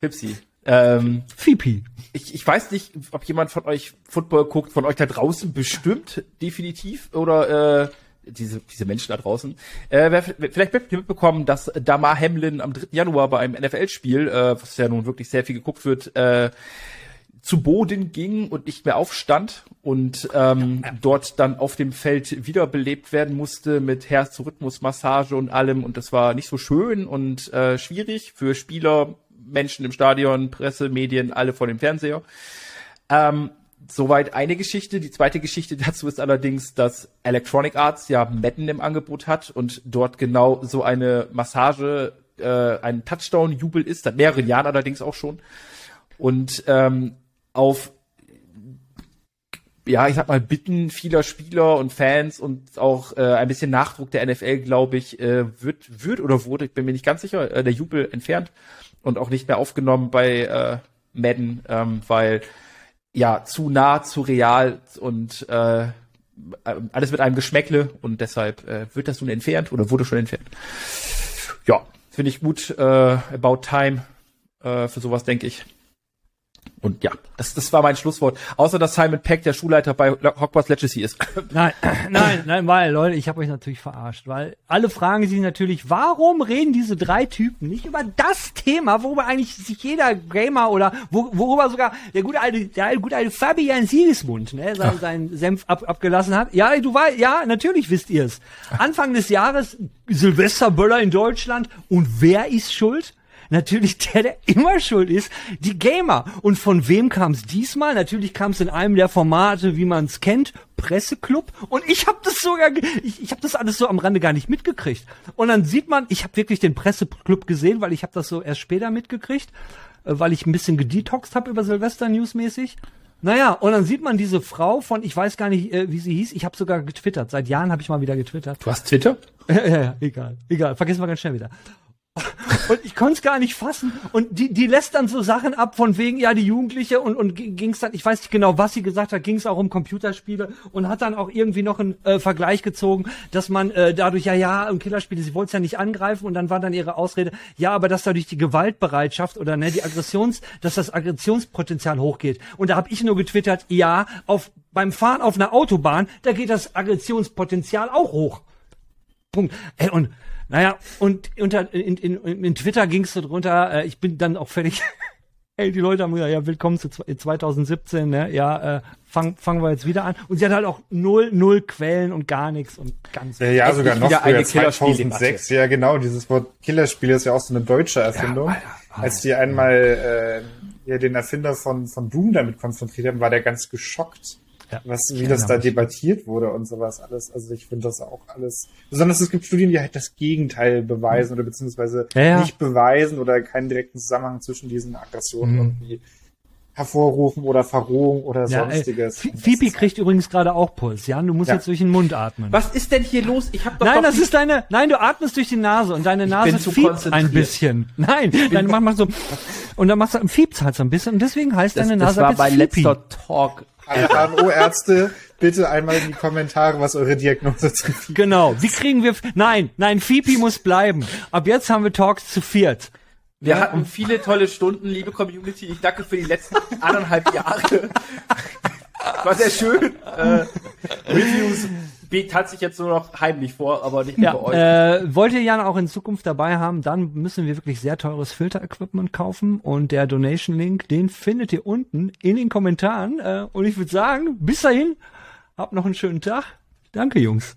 Pipsi. Ähm, Fipi. Ich, ich weiß nicht, ob jemand von euch Football guckt, von euch da draußen bestimmt, definitiv, oder äh, diese, diese Menschen da draußen. Äh, wer, vielleicht habt ihr mitbekommen, dass Damar Hamlin am 3. Januar bei einem NFL-Spiel, äh, was ja nun wirklich sehr viel geguckt wird, äh, zu Boden ging und nicht mehr aufstand und ähm, ja, ja. dort dann auf dem Feld wiederbelebt werden musste mit Herz-Rhythmus-Massage und allem und das war nicht so schön und äh, schwierig für Spieler, Menschen im Stadion, Presse, Medien, alle vor dem Fernseher. Ähm, soweit eine Geschichte. Die zweite Geschichte dazu ist allerdings, dass Electronic Arts ja Madden im Angebot hat und dort genau so eine Massage, äh, ein Touchdown-Jubel ist, seit mehreren Jahren allerdings auch schon. Und ähm, auf ja, ich sag mal, Bitten vieler Spieler und Fans und auch äh, ein bisschen Nachdruck der NFL, glaube ich, äh, wird, wird oder wurde, ich bin mir nicht ganz sicher, äh, der Jubel entfernt und auch nicht mehr aufgenommen bei äh, Madden, ähm, weil ja zu nah, zu real und äh, alles mit einem Geschmäckle und deshalb äh, wird das nun entfernt oder wurde schon entfernt. Ja, finde ich gut. Äh, about time äh, für sowas, denke ich. Und ja, das, das war mein Schlusswort. Außer dass Simon Peck der Schulleiter bei Hogwarts Legacy ist. Nein, nein, nein, weil, Leute, ich habe euch natürlich verarscht, weil alle fragen sich natürlich, warum reden diese drei Typen nicht über das Thema, worüber eigentlich sich jeder Gamer oder worüber sogar der gute alte, der gute alte Fabian Siegesmund, ne, sein, seinen Senf ab, abgelassen hat. Ja, du weißt, ja, natürlich wisst ihr es. Anfang des Jahres Silvesterböller in Deutschland und wer ist schuld? Natürlich der, der immer schuld ist, die Gamer. Und von wem kam es diesmal? Natürlich kam es in einem der Formate, wie man es kennt, Presseclub. Und ich habe das sogar, ich, ich habe das alles so am Rande gar nicht mitgekriegt. Und dann sieht man, ich habe wirklich den Presseclub gesehen, weil ich habe das so erst später mitgekriegt, äh, weil ich ein bisschen gedetoxt habe über Silvester Newsmäßig. Naja, und dann sieht man diese Frau von, ich weiß gar nicht, äh, wie sie hieß, ich habe sogar getwittert. Seit Jahren habe ich mal wieder getwittert. Du hast Twitter? ja, ja, ja, egal, egal, vergessen wir ganz schnell wieder. Und ich konnte es gar nicht fassen. Und die, die lässt dann so Sachen ab von wegen, ja, die Jugendliche und, und ging es dann, ich weiß nicht genau, was sie gesagt hat, ging es auch um Computerspiele und hat dann auch irgendwie noch einen äh, Vergleich gezogen, dass man äh, dadurch, ja, ja, um Killerspiele, sie wollte es ja nicht angreifen und dann war dann ihre Ausrede, ja, aber dass dadurch die Gewaltbereitschaft oder ne, die Aggressions, dass das Aggressionspotenzial hochgeht. Und da habe ich nur getwittert, ja, auf beim Fahren auf einer Autobahn, da geht das Aggressionspotenzial auch hoch. Punkt. Ey, und naja, und unter, in, in, in Twitter ging es so drunter, äh, ich bin dann auch völlig, hey, die Leute haben gesagt, ja, willkommen zu 2017, ne? ja, äh, fangen fangen wir jetzt wieder an. Und sie hat halt auch null, null Quellen und gar nichts und ganz. Ja, ja sogar noch früher, 2006, ja genau, dieses Wort Killerspiel ist ja auch so eine deutsche Erfindung. Ja, Alter, Alter. Als die einmal äh, ja, den Erfinder von, von Doom damit konfrontiert haben, war der ganz geschockt ja. was, wie das da debattiert wurde und sowas alles. Also ich finde das auch alles, besonders es gibt Studien, die halt das Gegenteil beweisen oder beziehungsweise ja, ja. nicht beweisen oder keinen direkten Zusammenhang zwischen diesen Aggressionen mhm. irgendwie hervorrufen oder Verrohung oder ja, sonstiges. Ey, Fipi kriegt übrigens gerade auch Puls, Jan. Du musst ja. jetzt durch den Mund atmen. Was ist denn hier los? Ich hab doch Nein, das ist deine. Nein, du atmest durch die Nase und deine Nase fiebt ein bisschen. Nein, dann mach mal so und dann machst du fiebt halt so ein bisschen und deswegen heißt das, deine Nase das war bei Fipi. letzter Talk. Alle HNO-Ärzte, bitte einmal in die Kommentare, was eure Diagnose zu Fipi Genau. Wie kriegen wir? Nein, nein, Fipi muss bleiben. Ab jetzt haben wir Talks zu viert. Wir ja. hatten viele tolle Stunden, liebe Community. Ich danke für die letzten anderthalb Jahre. War sehr schön. Äh, Reviews hat sich jetzt nur noch heimlich vor, aber nicht ja, bei euch. Äh, wollt ihr Jan auch in Zukunft dabei haben, dann müssen wir wirklich sehr teures Filter-Equipment kaufen und der Donation-Link, den findet ihr unten in den Kommentaren. Äh, und ich würde sagen, bis dahin, habt noch einen schönen Tag. Danke, Jungs.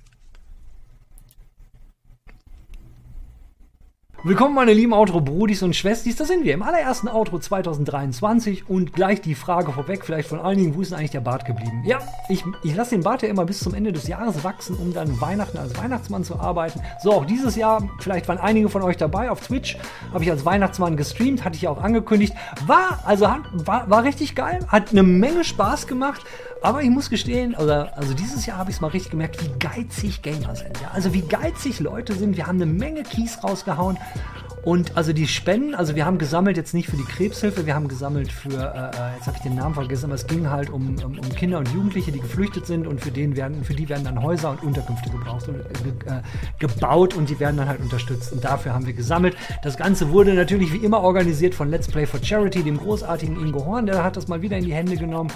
Willkommen meine lieben Outro-Brudis und Schwestis, da sind wir im allerersten Outro 2023 und gleich die Frage vorweg, vielleicht von einigen, wo ist denn eigentlich der Bart geblieben? Ja, ich, ich lasse den Bart ja immer bis zum Ende des Jahres wachsen, um dann Weihnachten als Weihnachtsmann zu arbeiten. So, auch dieses Jahr, vielleicht waren einige von euch dabei auf Twitch, habe ich als Weihnachtsmann gestreamt, hatte ich ja auch angekündigt. War, also war, war richtig geil, hat eine Menge Spaß gemacht, aber ich muss gestehen, also, also dieses Jahr habe ich es mal richtig gemerkt, wie geizig Gamer sind. Ja? Also wie geizig Leute sind. Wir haben eine Menge Keys rausgehauen. Und also die Spenden, also wir haben gesammelt jetzt nicht für die Krebshilfe, wir haben gesammelt für, äh, äh jetzt habe ich den Namen vergessen, aber es ging halt um, um, um, Kinder und Jugendliche, die geflüchtet sind und für, denen werden, für die werden dann Häuser und Unterkünfte gebraucht und, äh, gebaut und die werden dann halt unterstützt. Und dafür haben wir gesammelt. Das Ganze wurde natürlich wie immer organisiert von Let's Play for Charity, dem großartigen Ingo Horn, der hat das mal wieder in die Hände genommen.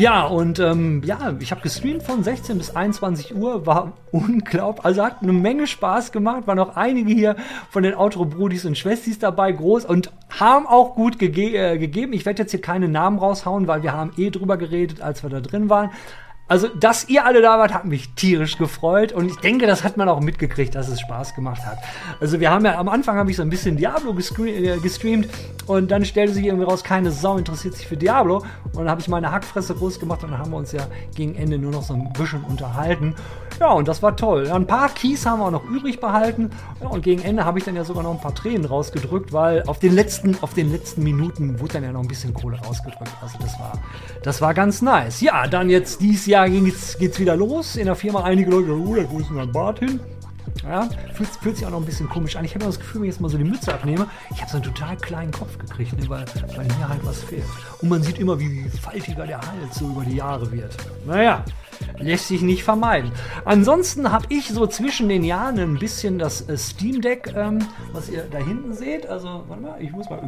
Ja, und ähm, ja, ich habe gestreamt von 16 bis 21 Uhr, war unglaublich, also hat eine Menge Spaß gemacht, waren noch einige hier von den Outro-Brudis und Schwestis dabei, groß und haben auch gut gege äh, gegeben. Ich werde jetzt hier keine Namen raushauen, weil wir haben eh drüber geredet, als wir da drin waren. Also, dass ihr alle da wart, hat mich tierisch gefreut und ich denke, das hat man auch mitgekriegt, dass es Spaß gemacht hat. Also, wir haben ja am Anfang habe ich so ein bisschen Diablo äh, gestreamt und dann stellte sich irgendwie raus, keine Sau interessiert sich für Diablo und dann habe ich meine Hackfresse groß gemacht und dann haben wir uns ja gegen Ende nur noch so ein bisschen unterhalten. Ja, und das war toll. Ein paar Keys haben wir auch noch übrig behalten ja, und gegen Ende habe ich dann ja sogar noch ein paar Tränen rausgedrückt, weil auf den letzten, auf den letzten Minuten wurde dann ja noch ein bisschen Kohle rausgedrückt. Also, das war, das war ganz nice. Ja, dann jetzt dieses Jahr Jahr geht's, geht's wieder los. In der Firma einige Leute, oh, da ist mein Bart hin? Ja, fühlt, fühlt, sich auch noch ein bisschen komisch an. Ich habe das Gefühl, wenn ich jetzt mal so die Mütze abnehme, ich habe so einen total kleinen Kopf gekriegt, ne, weil, weil mir halt was fehlt. Und man sieht immer, wie faltiger der Hals so über die Jahre wird. Naja, lässt sich nicht vermeiden. Ansonsten habe ich so zwischen den Jahren ein bisschen das äh, Steam Deck, ähm, was ihr da hinten seht. Also, warte mal, ich muss mal.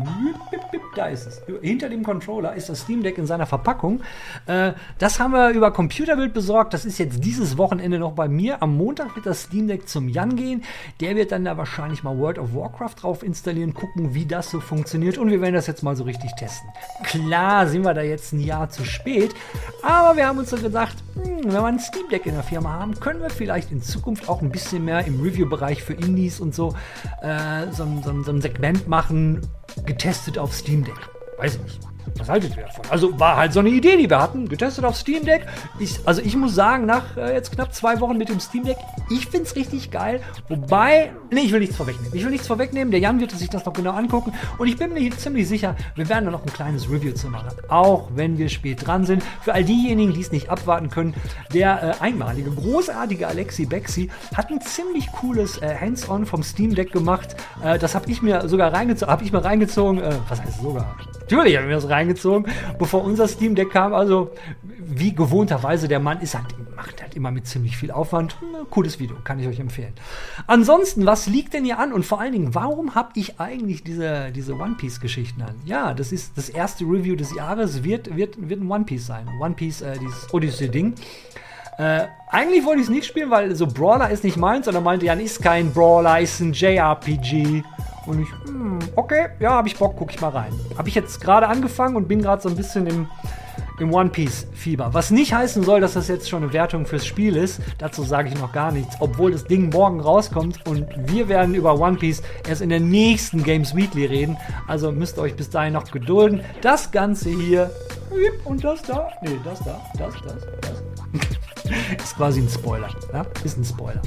Da ist es. Hinter dem Controller ist das Steam Deck in seiner Verpackung. Äh, das haben wir über Computerbild besorgt. Das ist jetzt dieses Wochenende noch bei mir. Am Montag wird das Steam Deck zum Jan gehen. Der wird dann da wahrscheinlich mal World of Warcraft drauf installieren, gucken, wie das so funktioniert. Und wir werden das jetzt mal so richtig testen. Klar sind wir da jetzt ein Jahr zu spät. Aber wir haben uns so gedacht, hm, wenn wir ein Steam Deck in der Firma haben, können wir vielleicht in Zukunft auch ein bisschen mehr im Review-Bereich für Indies und so, äh, so, so, so ein Segment machen, getestet auf Steam Deck. Weiß ich nicht. Was haltet ihr davon? Also war halt so eine Idee, die wir hatten, getestet auf Steam Deck. Ich, also ich muss sagen, nach äh, jetzt knapp zwei Wochen mit dem Steam Deck, ich finde es richtig geil. Wobei, nee, ich will nichts vorwegnehmen. Ich will nichts vorwegnehmen. Der Jan wird sich das noch genau angucken. Und ich bin mir ziemlich sicher, wir werden da noch ein kleines Review zu machen. Auch wenn wir spät dran sind. Für all diejenigen, die es nicht abwarten können, der äh, einmalige, großartige Alexi Bexi hat ein ziemlich cooles äh, Hands-on vom Steam Deck gemacht. Äh, das habe ich mir sogar reingezogen. Habe ich mir reingezogen. Äh, was heißt sogar? Natürlich habe ich mir das reingezogen, bevor unser Steam Deck kam. Also, wie gewohnterweise, der Mann ist halt, macht halt immer mit ziemlich viel Aufwand. Cooles Video, kann ich euch empfehlen. Ansonsten, was liegt denn hier an? Und vor allen Dingen, warum habe ich eigentlich diese, diese One Piece-Geschichten an? Ja, das ist das erste Review des Jahres, wird, wird, wird ein One Piece sein. One Piece, äh, dieses Odyssey-Ding. Äh, eigentlich wollte ich es nicht spielen, weil so Brawler ist nicht meins, sondern meinte, Jan ist kein Brawler, ist ein JRPG. Und ich, hm, okay, ja, habe ich Bock, gucke ich mal rein. Habe ich jetzt gerade angefangen und bin gerade so ein bisschen im, im One Piece Fieber. Was nicht heißen soll, dass das jetzt schon eine Wertung fürs Spiel ist. Dazu sage ich noch gar nichts, obwohl das Ding morgen rauskommt und wir werden über One Piece erst in der nächsten Games Weekly reden. Also müsst ihr euch bis dahin noch gedulden. Das Ganze hier und das da, nee, das da, das, das, das. ist quasi ein Spoiler. Ja? Ist ein Spoiler.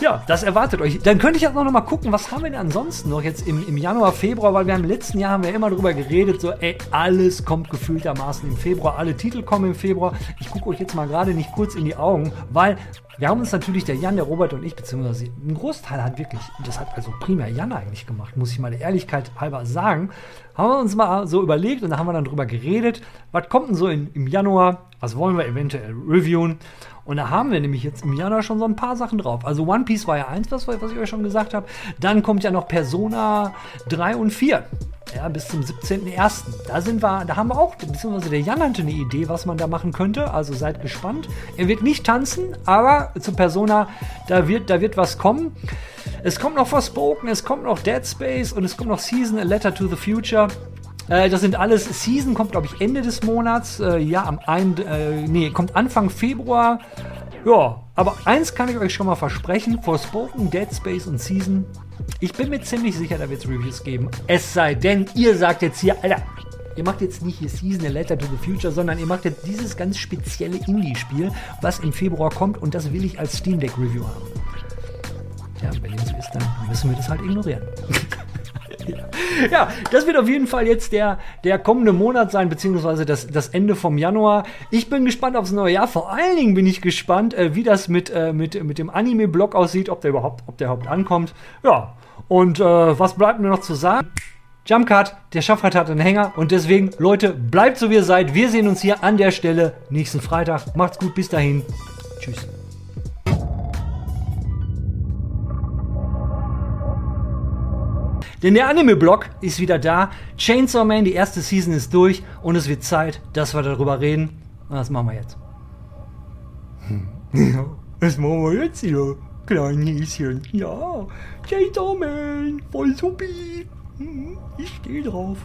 Ja, das erwartet euch. Dann könnte ich jetzt noch mal gucken, was haben wir denn ansonsten noch jetzt im, im Januar, Februar, weil wir im letzten Jahr haben wir immer darüber geredet, so ey, alles kommt gefühltermaßen im Februar, alle Titel kommen im Februar. Ich gucke euch jetzt mal gerade nicht kurz in die Augen, weil wir haben uns natürlich, der Jan, der Robert und ich, beziehungsweise ein Großteil hat wirklich, das hat also primär Jan eigentlich gemacht, muss ich mal der Ehrlichkeit halber sagen, haben wir uns mal so überlegt und da haben wir dann drüber geredet, was kommt denn so in, im Januar, was wollen wir eventuell reviewen und da haben wir nämlich jetzt im Januar schon so ein paar Sachen drauf. Also One Piece war ja eins, was, was ich euch schon gesagt habe. Dann kommt ja noch Persona 3 und 4. Ja, bis zum 17.01. Da sind wir, da haben wir auch, beziehungsweise der Jan hatte eine Idee, was man da machen könnte. Also seid gespannt. Er wird nicht tanzen, aber zu Persona, da wird, da wird was kommen. Es kommt noch Forspoken, es kommt noch Dead Space und es kommt noch Season A Letter to the Future. Äh, das sind alles, Season kommt, glaube ich, Ende des Monats. Äh, ja, am ein, äh, nee, kommt Anfang Februar. Ja, aber eins kann ich euch schon mal versprechen: Forspoken, Dead Space und Season. Ich bin mir ziemlich sicher, da wird es Reviews geben. Es sei denn, ihr sagt jetzt hier, Alter, ihr macht jetzt nicht hier Season A Letter to the Future, sondern ihr macht jetzt dieses ganz spezielle Indie-Spiel, was im Februar kommt und das will ich als Steam Deck Review haben. Ja, wenn dem so ist, dann müssen wir das halt ignorieren. ja, das wird auf jeden Fall jetzt der, der kommende Monat sein, beziehungsweise das, das Ende vom Januar. Ich bin gespannt aufs neue Jahr. Vor allen Dingen bin ich gespannt, äh, wie das mit, äh, mit, mit dem Anime-Blog aussieht, ob der überhaupt, ob der überhaupt ankommt. Ja, und äh, was bleibt mir noch zu sagen? Jumpcut, der Schaffrad hat einen Hänger und deswegen, Leute, bleibt so wie ihr seid. Wir sehen uns hier an der Stelle nächsten Freitag. Macht's gut, bis dahin. Tschüss. Denn der Anime-Blog ist wieder da. Chainsaw Man, die erste Season ist durch und es wird Zeit, dass wir darüber reden. Und das machen wir jetzt. Ja, was machen wir jetzt hier? Klein Häschen. Ja, Chainsaw Man, voll supi. Ich stehe drauf.